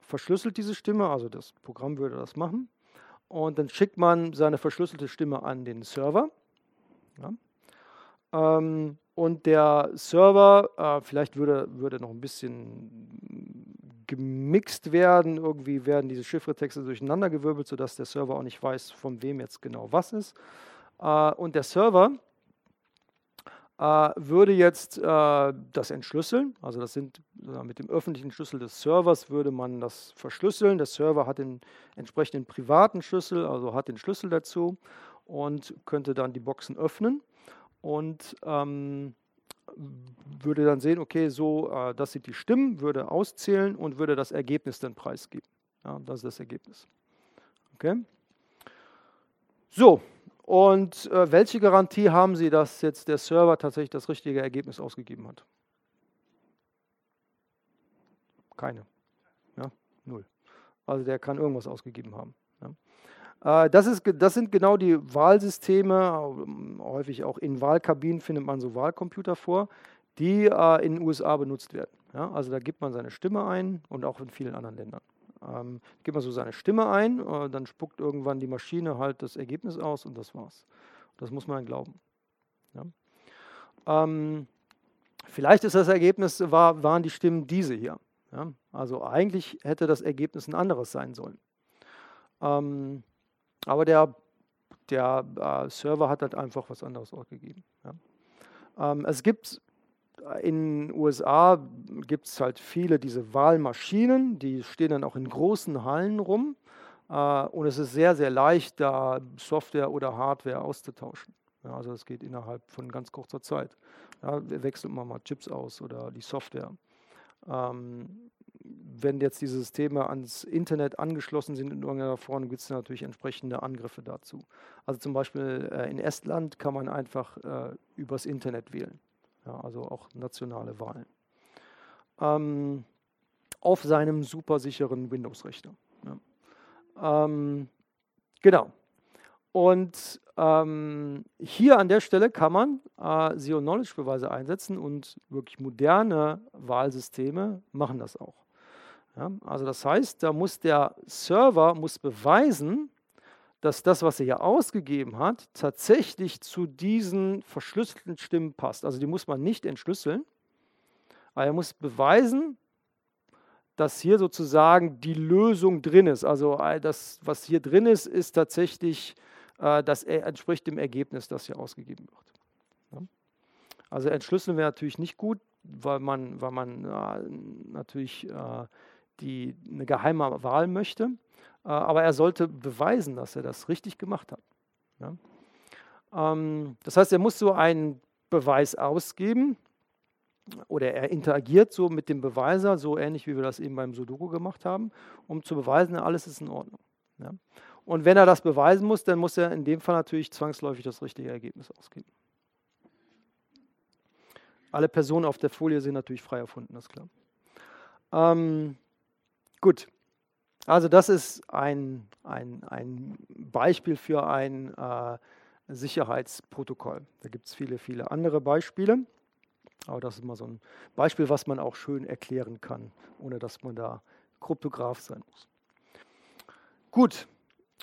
verschlüsselt diese Stimme, also das Programm würde das machen, und dann schickt man seine verschlüsselte Stimme an den Server. Ja. Ähm, und der Server, äh, vielleicht würde, würde noch ein bisschen gemixt werden. Irgendwie werden diese Chiffretexte durcheinandergewirbelt, sodass der Server auch nicht weiß, von wem jetzt genau was ist. Äh, und der Server äh, würde jetzt äh, das entschlüsseln. Also das sind mit dem öffentlichen Schlüssel des Servers würde man das verschlüsseln. Der Server hat den entsprechenden privaten Schlüssel, also hat den Schlüssel dazu und könnte dann die Boxen öffnen. Und ähm, würde dann sehen, okay, so, äh, das sind die Stimmen, würde auszählen und würde das Ergebnis dann preisgeben. Ja, das ist das Ergebnis. Okay? So, und äh, welche Garantie haben Sie, dass jetzt der Server tatsächlich das richtige Ergebnis ausgegeben hat? Keine. Null. Also der kann irgendwas ausgegeben haben. Äh, das, ist, das sind genau die Wahlsysteme, häufig auch in Wahlkabinen findet man so Wahlcomputer vor, die äh, in den USA benutzt werden. Ja. Also da gibt man seine Stimme ein und auch in vielen anderen Ländern. Ähm, gibt man so seine Stimme ein, äh, dann spuckt irgendwann die Maschine halt das Ergebnis aus und das war's. Das muss man glauben. Ja. Ähm, vielleicht ist das Ergebnis, war, waren die Stimmen diese hier. Ja. Also eigentlich hätte das Ergebnis ein anderes sein sollen. Ähm, aber der, der äh, Server hat halt einfach was anderes ausgegeben. Ja. Ähm, es gibt in den USA gibt es halt viele diese Wahlmaschinen, die stehen dann auch in großen Hallen rum. Äh, und es ist sehr, sehr leicht, da Software oder Hardware auszutauschen. Ja, also das geht innerhalb von ganz kurzer Zeit. Ja, wechselt man mal Chips aus oder die Software. Ähm, wenn jetzt diese Systeme ans Internet angeschlossen sind in irgendeiner Form, gibt es natürlich entsprechende Angriffe dazu. Also zum Beispiel äh, in Estland kann man einfach äh, übers Internet wählen ja, also auch nationale Wahlen, ähm, auf seinem supersicheren Windows-Rechner. Ja. Ähm, genau. Und ähm, hier an der Stelle kann man äh, Zero-Knowledge-Beweise einsetzen und wirklich moderne Wahlsysteme machen das auch. Ja, also das heißt, da muss der Server muss beweisen, dass das, was er hier ausgegeben hat, tatsächlich zu diesen verschlüsselten Stimmen passt. Also die muss man nicht entschlüsseln, aber er muss beweisen, dass hier sozusagen die Lösung drin ist. Also das, was hier drin ist, ist tatsächlich, äh, das entspricht dem Ergebnis, das hier ausgegeben wird. Also entschlüsseln wäre natürlich nicht gut, weil man, weil man äh, natürlich äh, die, eine geheime Wahl möchte. Äh, aber er sollte beweisen, dass er das richtig gemacht hat. Ähm, das heißt, er muss so einen Beweis ausgeben oder er interagiert so mit dem Beweiser, so ähnlich wie wir das eben beim Sudoku gemacht haben, um zu beweisen, alles ist in Ordnung. Und wenn er das beweisen muss, dann muss er in dem Fall natürlich zwangsläufig das richtige Ergebnis ausgeben. Alle Personen auf der Folie sind natürlich frei erfunden, das ist klar. Ähm, gut, also das ist ein, ein, ein Beispiel für ein äh, Sicherheitsprotokoll. Da gibt es viele, viele andere Beispiele. Aber das ist mal so ein Beispiel, was man auch schön erklären kann, ohne dass man da Kryptograf sein muss. Gut,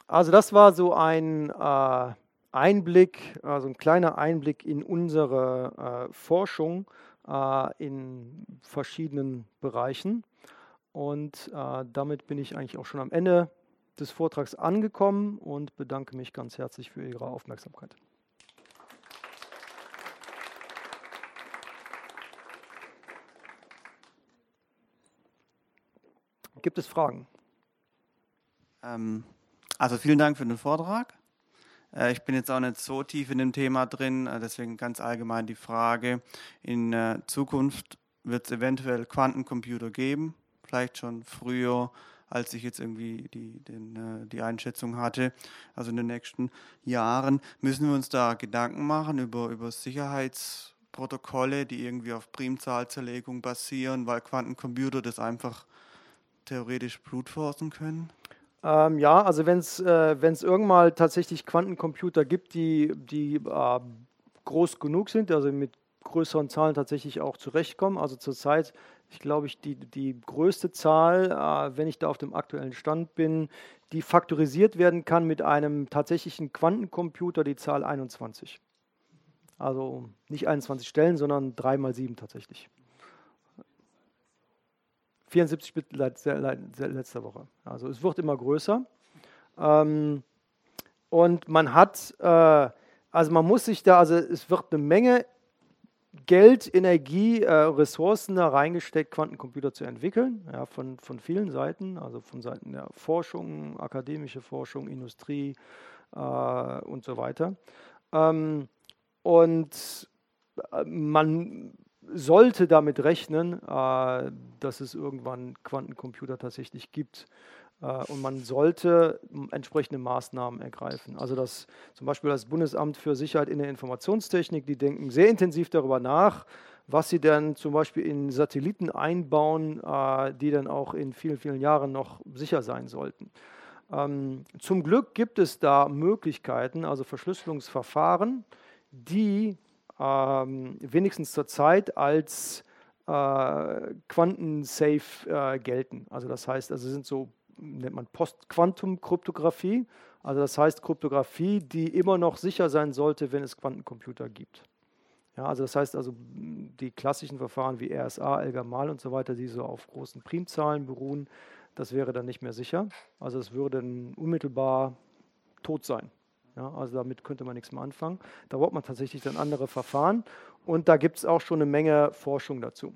also das war so ein äh, Einblick, also ein kleiner Einblick in unsere äh, Forschung äh, in verschiedenen Bereichen. Und äh, damit bin ich eigentlich auch schon am Ende des Vortrags angekommen und bedanke mich ganz herzlich für Ihre Aufmerksamkeit. Gibt es Fragen? Ähm, also vielen Dank für den Vortrag. Äh, ich bin jetzt auch nicht so tief in dem Thema drin, äh, deswegen ganz allgemein die Frage, in äh, Zukunft wird es eventuell Quantencomputer geben vielleicht schon früher, als ich jetzt irgendwie die, den, äh, die Einschätzung hatte, also in den nächsten Jahren, müssen wir uns da Gedanken machen über, über Sicherheitsprotokolle, die irgendwie auf Primzahlzerlegung basieren, weil Quantencomputer das einfach theoretisch brutforcen können? Ähm, ja, also wenn es äh, irgendwann tatsächlich Quantencomputer gibt, die, die äh, groß genug sind, also mit größeren Zahlen tatsächlich auch zurechtkommen. Also zurzeit ich glaube, ich die, die größte Zahl, äh, wenn ich da auf dem aktuellen Stand bin, die faktorisiert werden kann mit einem tatsächlichen Quantencomputer, die Zahl 21. Also nicht 21 Stellen, sondern 3 mal 7 tatsächlich. 74 Bit letzter Woche. Also es wird immer größer. Ähm, und man hat, äh, also man muss sich da, also es wird eine Menge Geld, Energie, äh, Ressourcen da reingesteckt, Quantencomputer zu entwickeln, ja, von, von vielen Seiten, also von Seiten der Forschung, akademische Forschung, Industrie äh, und so weiter. Ähm, und äh, man sollte damit rechnen, äh, dass es irgendwann Quantencomputer tatsächlich gibt, äh, und man sollte entsprechende Maßnahmen ergreifen. Also das, zum Beispiel das Bundesamt für Sicherheit in der Informationstechnik, die denken sehr intensiv darüber nach, was sie dann zum Beispiel in Satelliten einbauen, äh, die dann auch in vielen, vielen Jahren noch sicher sein sollten. Ähm, zum Glück gibt es da Möglichkeiten, also Verschlüsselungsverfahren, die ähm, wenigstens zurzeit als äh, Quantensafe äh, gelten. Also das heißt, also sind so, nennt man Post-Quantum-Kryptographie. Also das heißt Kryptographie, die immer noch sicher sein sollte, wenn es Quantencomputer gibt. Ja, also das heißt also die klassischen Verfahren wie RSA, Elgamal und so weiter, die so auf großen Primzahlen beruhen, das wäre dann nicht mehr sicher. Also es würde unmittelbar tot sein. Ja, also damit könnte man nichts mehr anfangen. Da braucht man tatsächlich dann andere Verfahren und da gibt es auch schon eine Menge Forschung dazu.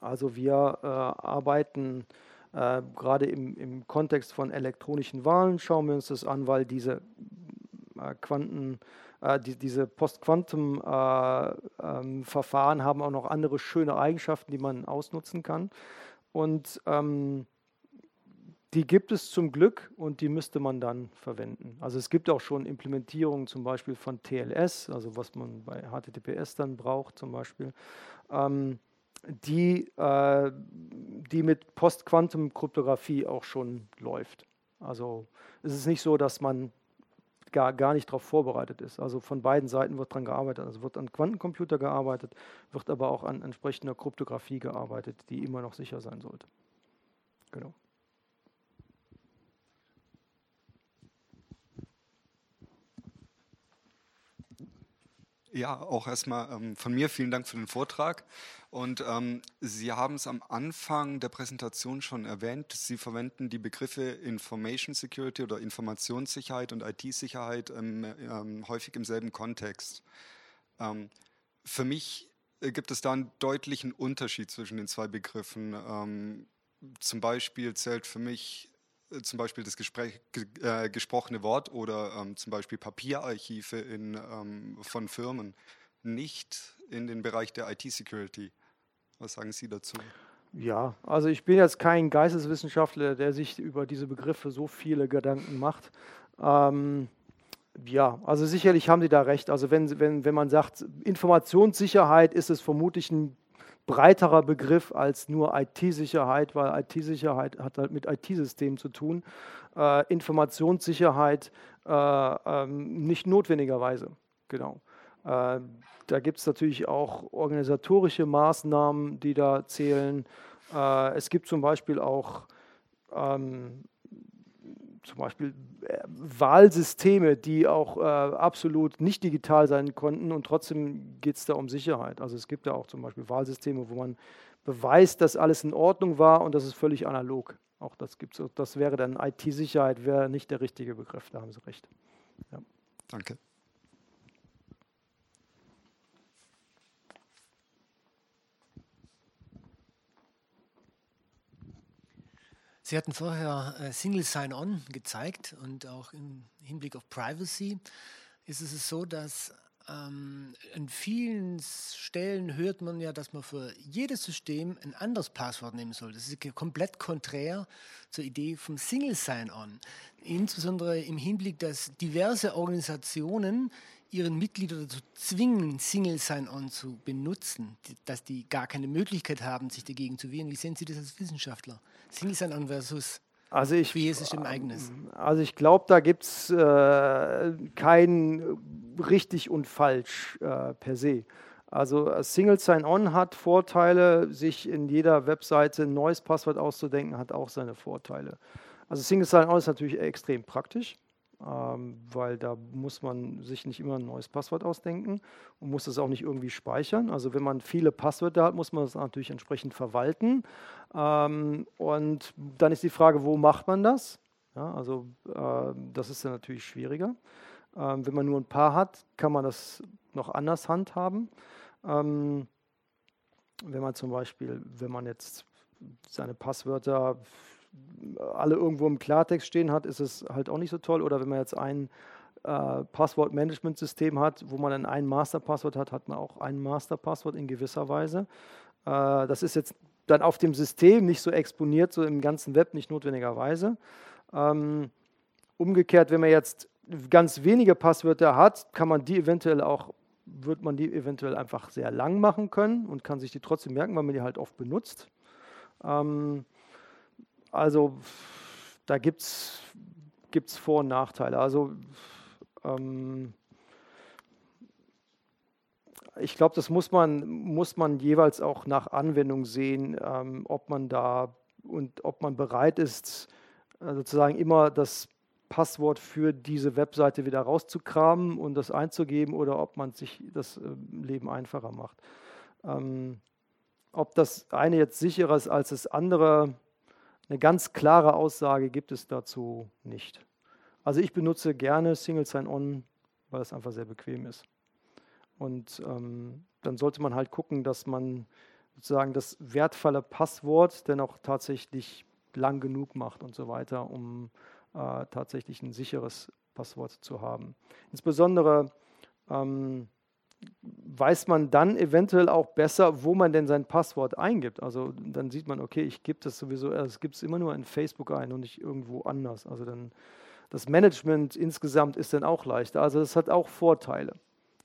Also wir äh, arbeiten äh, gerade im, im Kontext von elektronischen Wahlen, schauen wir uns das an, weil diese äh, Quanten, äh, die, diese Post-Quantum-Verfahren äh, ähm, haben auch noch andere schöne Eigenschaften, die man ausnutzen kann. Und ähm, die gibt es zum Glück und die müsste man dann verwenden. Also es gibt auch schon Implementierungen zum Beispiel von TLS, also was man bei HTTPS dann braucht zum Beispiel, ähm, die, äh, die mit Post-Quantum-Kryptographie auch schon läuft. Also es ist nicht so, dass man gar, gar nicht darauf vorbereitet ist. Also von beiden Seiten wird daran gearbeitet. Also wird an Quantencomputer gearbeitet, wird aber auch an entsprechender Kryptographie gearbeitet, die immer noch sicher sein sollte. Genau. Ja, auch erstmal ähm, von mir vielen Dank für den Vortrag. Und ähm, Sie haben es am Anfang der Präsentation schon erwähnt. Sie verwenden die Begriffe Information Security oder Informationssicherheit und IT-Sicherheit ähm, ähm, häufig im selben Kontext. Ähm, für mich äh, gibt es da einen deutlichen Unterschied zwischen den zwei Begriffen. Ähm, zum Beispiel zählt für mich zum Beispiel das Gespräch, äh, gesprochene Wort oder ähm, zum Beispiel Papierarchive in, ähm, von Firmen nicht in den Bereich der IT-Security. Was sagen Sie dazu? Ja, also ich bin jetzt kein Geisteswissenschaftler, der sich über diese Begriffe so viele Gedanken macht. Ähm, ja, also sicherlich haben Sie da recht. Also wenn, wenn, wenn man sagt, Informationssicherheit ist es vermutlich ein breiterer Begriff als nur IT-Sicherheit, weil IT-Sicherheit hat halt mit IT-Systemen zu tun. Äh, Informationssicherheit äh, ähm, nicht notwendigerweise. Genau. Äh, da gibt es natürlich auch organisatorische Maßnahmen, die da zählen. Äh, es gibt zum Beispiel auch ähm, zum Beispiel Wahlsysteme, die auch äh, absolut nicht digital sein konnten und trotzdem geht es da um Sicherheit. Also es gibt da auch zum Beispiel Wahlsysteme, wo man beweist, dass alles in Ordnung war und das ist völlig analog. Auch das gibt. Das wäre dann IT-Sicherheit, wäre nicht der richtige Begriff, da haben Sie recht. Ja. Danke. Sie hatten vorher äh, Single Sign-On gezeigt und auch im Hinblick auf Privacy ist es so, dass ähm, an vielen Stellen hört man ja, dass man für jedes System ein anderes Passwort nehmen soll. Das ist komplett konträr zur Idee vom Single Sign-On. Insbesondere im Hinblick, dass diverse Organisationen ihren Mitgliedern dazu zwingen, Single Sign-On zu benutzen, dass die gar keine Möglichkeit haben, sich dagegen zu wehren. Wie sehen Sie das als Wissenschaftler? Single Sign-On versus also ich, für jedes System eigenes? Also ich glaube, da gibt es äh, kein richtig und falsch äh, per se. Also Single Sign-On hat Vorteile, sich in jeder Webseite ein neues Passwort auszudenken, hat auch seine Vorteile. Also Single Sign-On ist natürlich extrem praktisch weil da muss man sich nicht immer ein neues Passwort ausdenken und muss es auch nicht irgendwie speichern. Also wenn man viele Passwörter hat, muss man das natürlich entsprechend verwalten. Ähm, und dann ist die Frage, wo macht man das? Ja, also äh, das ist dann natürlich schwieriger. Ähm, wenn man nur ein paar hat, kann man das noch anders handhaben. Ähm, wenn man zum Beispiel, wenn man jetzt seine Passwörter alle irgendwo im Klartext stehen hat, ist es halt auch nicht so toll. Oder wenn man jetzt ein äh, Passwortmanagementsystem hat, wo man dann ein Masterpasswort hat, hat man auch ein Masterpasswort in gewisser Weise. Äh, das ist jetzt dann auf dem System nicht so exponiert, so im ganzen Web nicht notwendigerweise. Ähm, umgekehrt, wenn man jetzt ganz wenige Passwörter hat, kann man die eventuell auch wird man die eventuell einfach sehr lang machen können und kann sich die trotzdem merken, weil man die halt oft benutzt. Ähm, also da gibt es Vor- und Nachteile. Also ähm, ich glaube, das muss man, muss man jeweils auch nach Anwendung sehen, ähm, ob man da und ob man bereit ist, äh, sozusagen immer das Passwort für diese Webseite wieder rauszukramen und das einzugeben oder ob man sich das äh, Leben einfacher macht. Ähm, ob das eine jetzt sicherer ist als das andere, eine ganz klare Aussage gibt es dazu nicht. Also ich benutze gerne Single Sign-On, weil es einfach sehr bequem ist. Und ähm, dann sollte man halt gucken, dass man sozusagen das wertvolle Passwort dann auch tatsächlich lang genug macht und so weiter, um äh, tatsächlich ein sicheres Passwort zu haben. Insbesondere ähm, weiß man dann eventuell auch besser, wo man denn sein Passwort eingibt. Also dann sieht man, okay, ich gebe das sowieso, es gibt es immer nur in Facebook ein und nicht irgendwo anders. Also dann das Management insgesamt ist dann auch leichter. Also es hat auch Vorteile.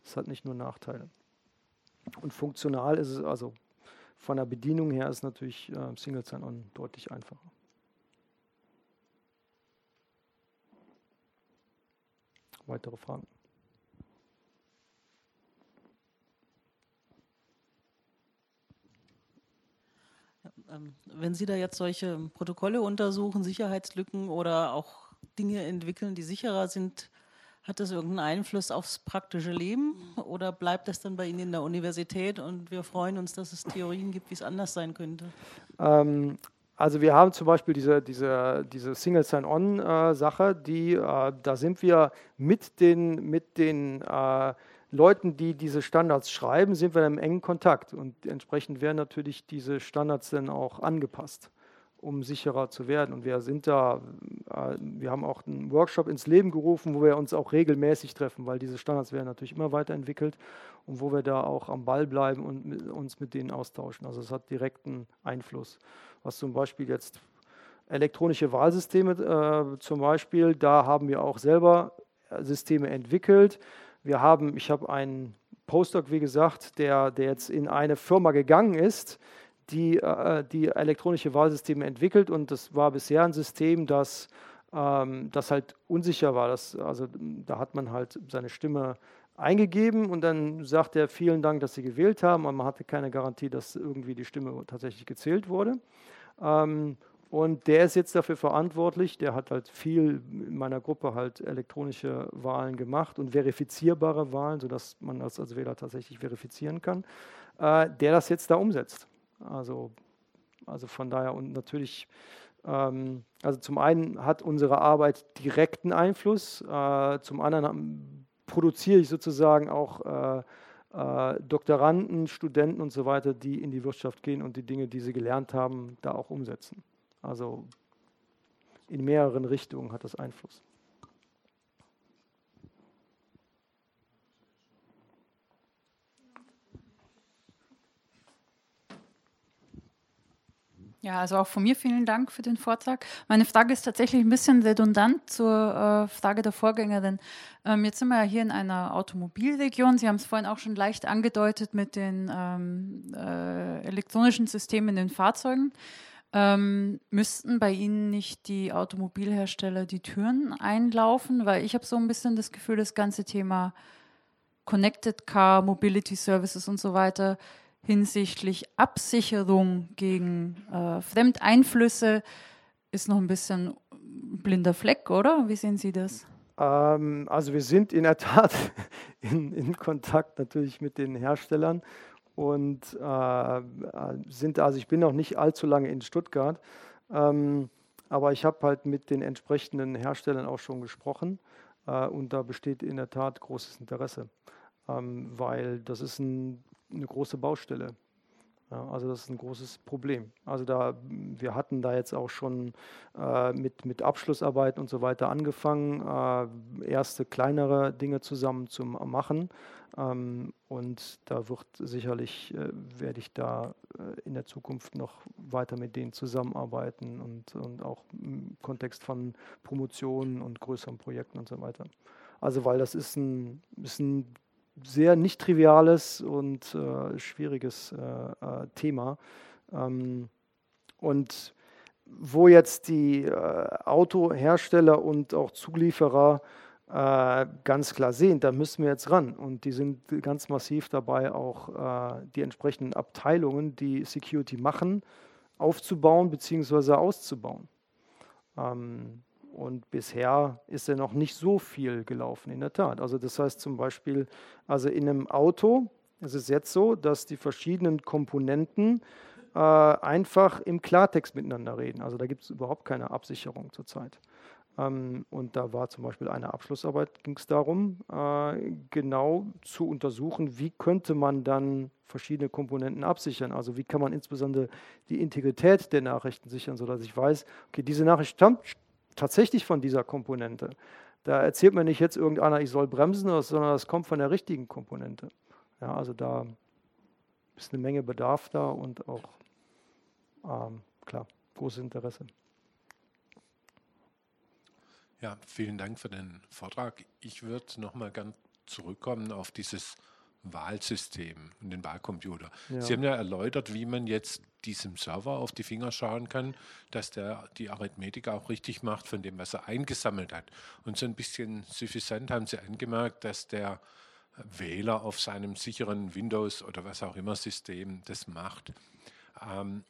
Es hat nicht nur Nachteile. Und funktional ist es, also von der Bedienung her ist natürlich äh, Single Sign-On deutlich einfacher. Weitere Fragen? Ähm, wenn Sie da jetzt solche Protokolle untersuchen, Sicherheitslücken oder auch Dinge entwickeln, die sicherer sind, hat das irgendeinen Einfluss aufs praktische Leben oder bleibt das dann bei Ihnen in der Universität und wir freuen uns, dass es Theorien gibt, wie es anders sein könnte? Ähm, also wir haben zum Beispiel diese, diese, diese Single Sign-On-Sache, die äh, da sind wir mit den, mit den äh, Leuten, die diese Standards schreiben, sind wir im engen Kontakt und entsprechend werden natürlich diese Standards dann auch angepasst, um sicherer zu werden. Und wir sind da, äh, wir haben auch einen Workshop ins Leben gerufen, wo wir uns auch regelmäßig treffen, weil diese Standards werden natürlich immer weiterentwickelt und wo wir da auch am Ball bleiben und uns mit denen austauschen. Also es hat direkten Einfluss. Was zum Beispiel jetzt elektronische Wahlsysteme äh, zum Beispiel, da haben wir auch selber Systeme entwickelt wir haben, ich habe einen Postdoc, wie gesagt, der, der jetzt in eine Firma gegangen ist, die, äh, die elektronische Wahlsysteme entwickelt und das war bisher ein System, das, ähm, das halt unsicher war. Das, also da hat man halt seine Stimme eingegeben und dann sagt er vielen Dank, dass Sie gewählt haben, aber man hatte keine Garantie, dass irgendwie die Stimme tatsächlich gezählt wurde. Ähm, und der ist jetzt dafür verantwortlich. Der hat halt viel in meiner Gruppe halt elektronische Wahlen gemacht und verifizierbare Wahlen, sodass man das als Wähler tatsächlich verifizieren kann, äh, der das jetzt da umsetzt. Also, also von daher und natürlich, ähm, also zum einen hat unsere Arbeit direkten Einfluss, äh, zum anderen produziere ich sozusagen auch äh, äh, Doktoranden, Studenten und so weiter, die in die Wirtschaft gehen und die Dinge, die sie gelernt haben, da auch umsetzen. Also in mehreren Richtungen hat das Einfluss. Ja, also auch von mir vielen Dank für den Vortrag. Meine Frage ist tatsächlich ein bisschen redundant zur äh, Frage der Vorgängerin. Ähm, jetzt sind wir ja hier in einer Automobilregion. Sie haben es vorhin auch schon leicht angedeutet mit den ähm, äh, elektronischen Systemen in den Fahrzeugen. Ähm, müssten bei Ihnen nicht die Automobilhersteller die Türen einlaufen? Weil ich habe so ein bisschen das Gefühl, das ganze Thema Connected Car, Mobility Services und so weiter hinsichtlich Absicherung gegen äh, Fremdeinflüsse ist noch ein bisschen blinder Fleck, oder? Wie sehen Sie das? Ähm, also wir sind in der Tat in, in Kontakt natürlich mit den Herstellern und äh, sind, also ich bin noch nicht allzu lange in Stuttgart, ähm, aber ich habe halt mit den entsprechenden Herstellern auch schon gesprochen äh, und da besteht in der Tat großes Interesse, ähm, weil das ist ein, eine große Baustelle. Ja, also das ist ein großes Problem. Also da, wir hatten da jetzt auch schon äh, mit, mit Abschlussarbeiten und so weiter angefangen, äh, erste kleinere Dinge zusammen zu machen. Ähm, und da wird sicherlich, äh, werde ich da äh, in der Zukunft noch weiter mit denen zusammenarbeiten und, und auch im Kontext von Promotionen und größeren Projekten und so weiter. Also weil das ist ein, ist ein sehr nicht triviales und äh, schwieriges äh, äh, Thema. Ähm, und wo jetzt die äh, Autohersteller und auch Zulieferer ganz klar sehen, da müssen wir jetzt ran. Und die sind ganz massiv dabei, auch äh, die entsprechenden Abteilungen, die Security machen, aufzubauen bzw. auszubauen. Ähm, und bisher ist ja noch nicht so viel gelaufen, in der Tat. Also das heißt zum Beispiel, also in einem Auto ist es jetzt so, dass die verschiedenen Komponenten äh, einfach im Klartext miteinander reden. Also da gibt es überhaupt keine Absicherung zurzeit. Ähm, und da war zum Beispiel eine Abschlussarbeit, ging es darum, äh, genau zu untersuchen, wie könnte man dann verschiedene Komponenten absichern. Also wie kann man insbesondere die Integrität der Nachrichten sichern, sodass ich weiß, okay, diese Nachricht stammt tatsächlich von dieser Komponente. Da erzählt mir nicht jetzt irgendeiner, ich soll bremsen, sondern das kommt von der richtigen Komponente. Ja, also da ist eine Menge Bedarf da und auch, ähm, klar, großes Interesse. Ja, vielen Dank für den Vortrag. Ich würde nochmal ganz zurückkommen auf dieses Wahlsystem und den Wahlcomputer. Ja. Sie haben ja erläutert, wie man jetzt diesem Server auf die Finger schauen kann, dass der die Arithmetik auch richtig macht von dem, was er eingesammelt hat. Und so ein bisschen suffisant haben Sie angemerkt, dass der Wähler auf seinem sicheren Windows oder was auch immer System das macht. Ähm,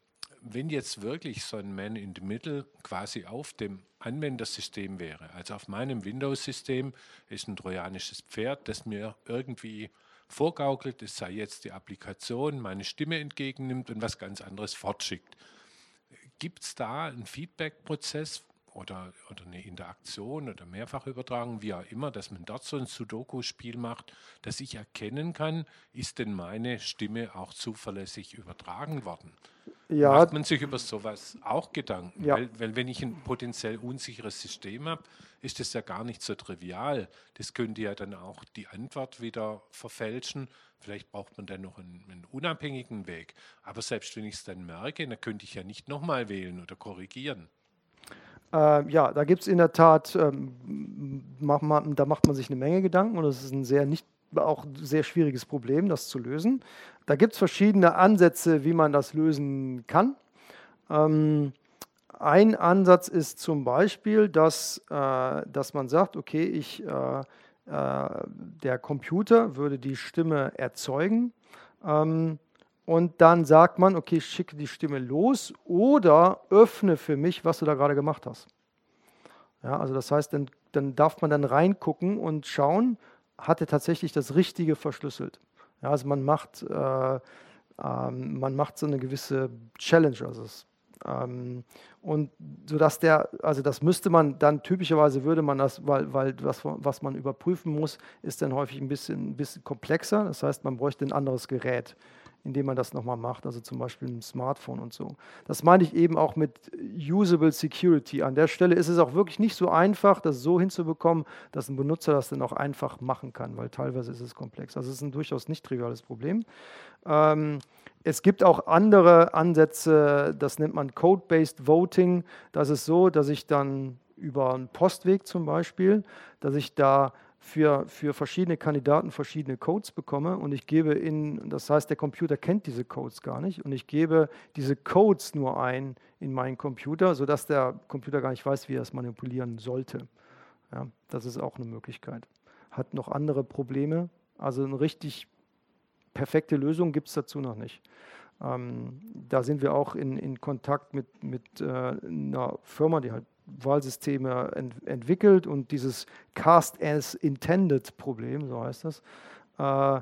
wenn jetzt wirklich so ein Man in the Middle quasi auf dem Anwendersystem wäre, also auf meinem Windows-System ist ein trojanisches Pferd, das mir irgendwie vorgaukelt, es sei jetzt die Applikation, meine Stimme entgegennimmt und was ganz anderes fortschickt. Gibt es da einen Feedback-Prozess oder, oder eine Interaktion oder Mehrfachübertragung, wie auch immer, dass man dort so ein Sudoku-Spiel macht, dass ich erkennen kann, ist denn meine Stimme auch zuverlässig übertragen worden? Ja. Macht man sich über sowas auch Gedanken? Ja. Weil, weil, wenn ich ein potenziell unsicheres System habe, ist das ja gar nicht so trivial. Das könnte ja dann auch die Antwort wieder verfälschen. Vielleicht braucht man dann noch einen, einen unabhängigen Weg. Aber selbst wenn ich es dann merke, dann könnte ich ja nicht nochmal wählen oder korrigieren. Äh, ja, da gibt es in der Tat, ähm, mach man, da macht man sich eine Menge Gedanken und es ist ein sehr nicht auch sehr schwieriges Problem, das zu lösen. Da gibt es verschiedene Ansätze, wie man das lösen kann. Ähm, ein Ansatz ist zum Beispiel, dass, äh, dass man sagt, okay, ich, äh, äh, der Computer würde die Stimme erzeugen ähm, und dann sagt man, okay, schicke die Stimme los oder öffne für mich, was du da gerade gemacht hast. Ja, also das heißt, dann, dann darf man dann reingucken und schauen, hat er tatsächlich das Richtige verschlüsselt. Ja, also man macht, äh, äh, man macht so eine gewisse Challenge. Also es, ähm, und sodass der, also das müsste man dann typischerweise würde man das, weil, weil das, was man überprüfen muss, ist dann häufig ein bisschen, ein bisschen komplexer. Das heißt, man bräuchte ein anderes Gerät indem man das nochmal macht, also zum Beispiel ein Smartphone und so. Das meine ich eben auch mit Usable Security. An der Stelle ist es auch wirklich nicht so einfach, das so hinzubekommen, dass ein Benutzer das dann auch einfach machen kann, weil teilweise ist es komplex. Also es ist ein durchaus nicht triviales Problem. Ähm, es gibt auch andere Ansätze, das nennt man Code-Based Voting. Das ist so, dass ich dann über einen Postweg zum Beispiel, dass ich da für, für verschiedene Kandidaten verschiedene Codes bekomme und ich gebe in, das heißt, der Computer kennt diese Codes gar nicht und ich gebe diese Codes nur ein in meinen Computer, sodass der Computer gar nicht weiß, wie er es manipulieren sollte. Ja, das ist auch eine Möglichkeit. Hat noch andere Probleme, also eine richtig perfekte Lösung gibt es dazu noch nicht. Ähm, da sind wir auch in, in Kontakt mit, mit äh, einer Firma, die halt Wahlsysteme ent entwickelt und dieses Cast as Intended Problem, so heißt das, äh,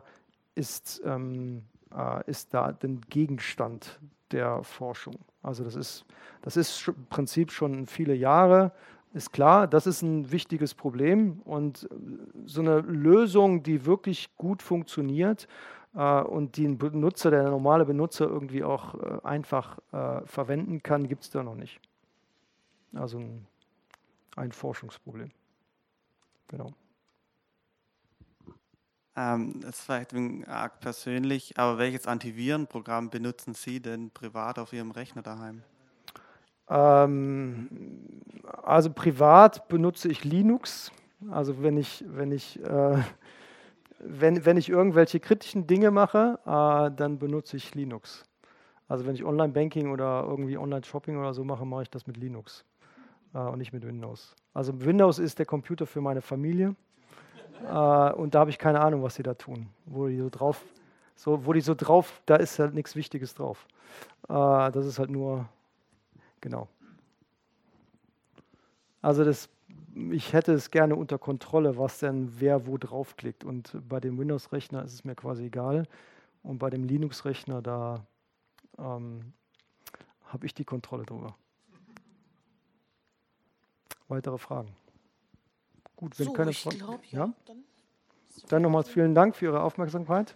ist, ähm, äh, ist da den Gegenstand der Forschung. Also das ist, das ist im Prinzip schon viele Jahre, ist klar, das ist ein wichtiges Problem und so eine Lösung, die wirklich gut funktioniert äh, und die ein Benutzer, der normale Benutzer irgendwie auch äh, einfach äh, verwenden kann, gibt es da noch nicht. Also ein, ein Forschungsproblem. Genau. Ähm, das ist vielleicht ein arg persönlich, aber welches Antivirenprogramm benutzen Sie denn privat auf Ihrem Rechner daheim? Ähm, also privat benutze ich Linux. Also wenn ich, wenn ich, äh, wenn, wenn ich irgendwelche kritischen Dinge mache, äh, dann benutze ich Linux. Also wenn ich Online-Banking oder irgendwie Online-Shopping oder so mache, mache ich das mit Linux äh, und nicht mit Windows. Also Windows ist der Computer für meine Familie äh, und da habe ich keine Ahnung, was sie da tun, wo die so drauf, so, wo die so drauf, da ist halt nichts Wichtiges drauf. Äh, das ist halt nur, genau. Also das, ich hätte es gerne unter Kontrolle, was denn wer wo draufklickt. Und bei dem Windows-Rechner ist es mir quasi egal. Und bei dem Linux-Rechner, da ähm, habe ich die Kontrolle drüber. Weitere Fragen? Gut, wenn so, keine Fragen. ja, ja? Dann, dann nochmals vielen Dank für Ihre Aufmerksamkeit.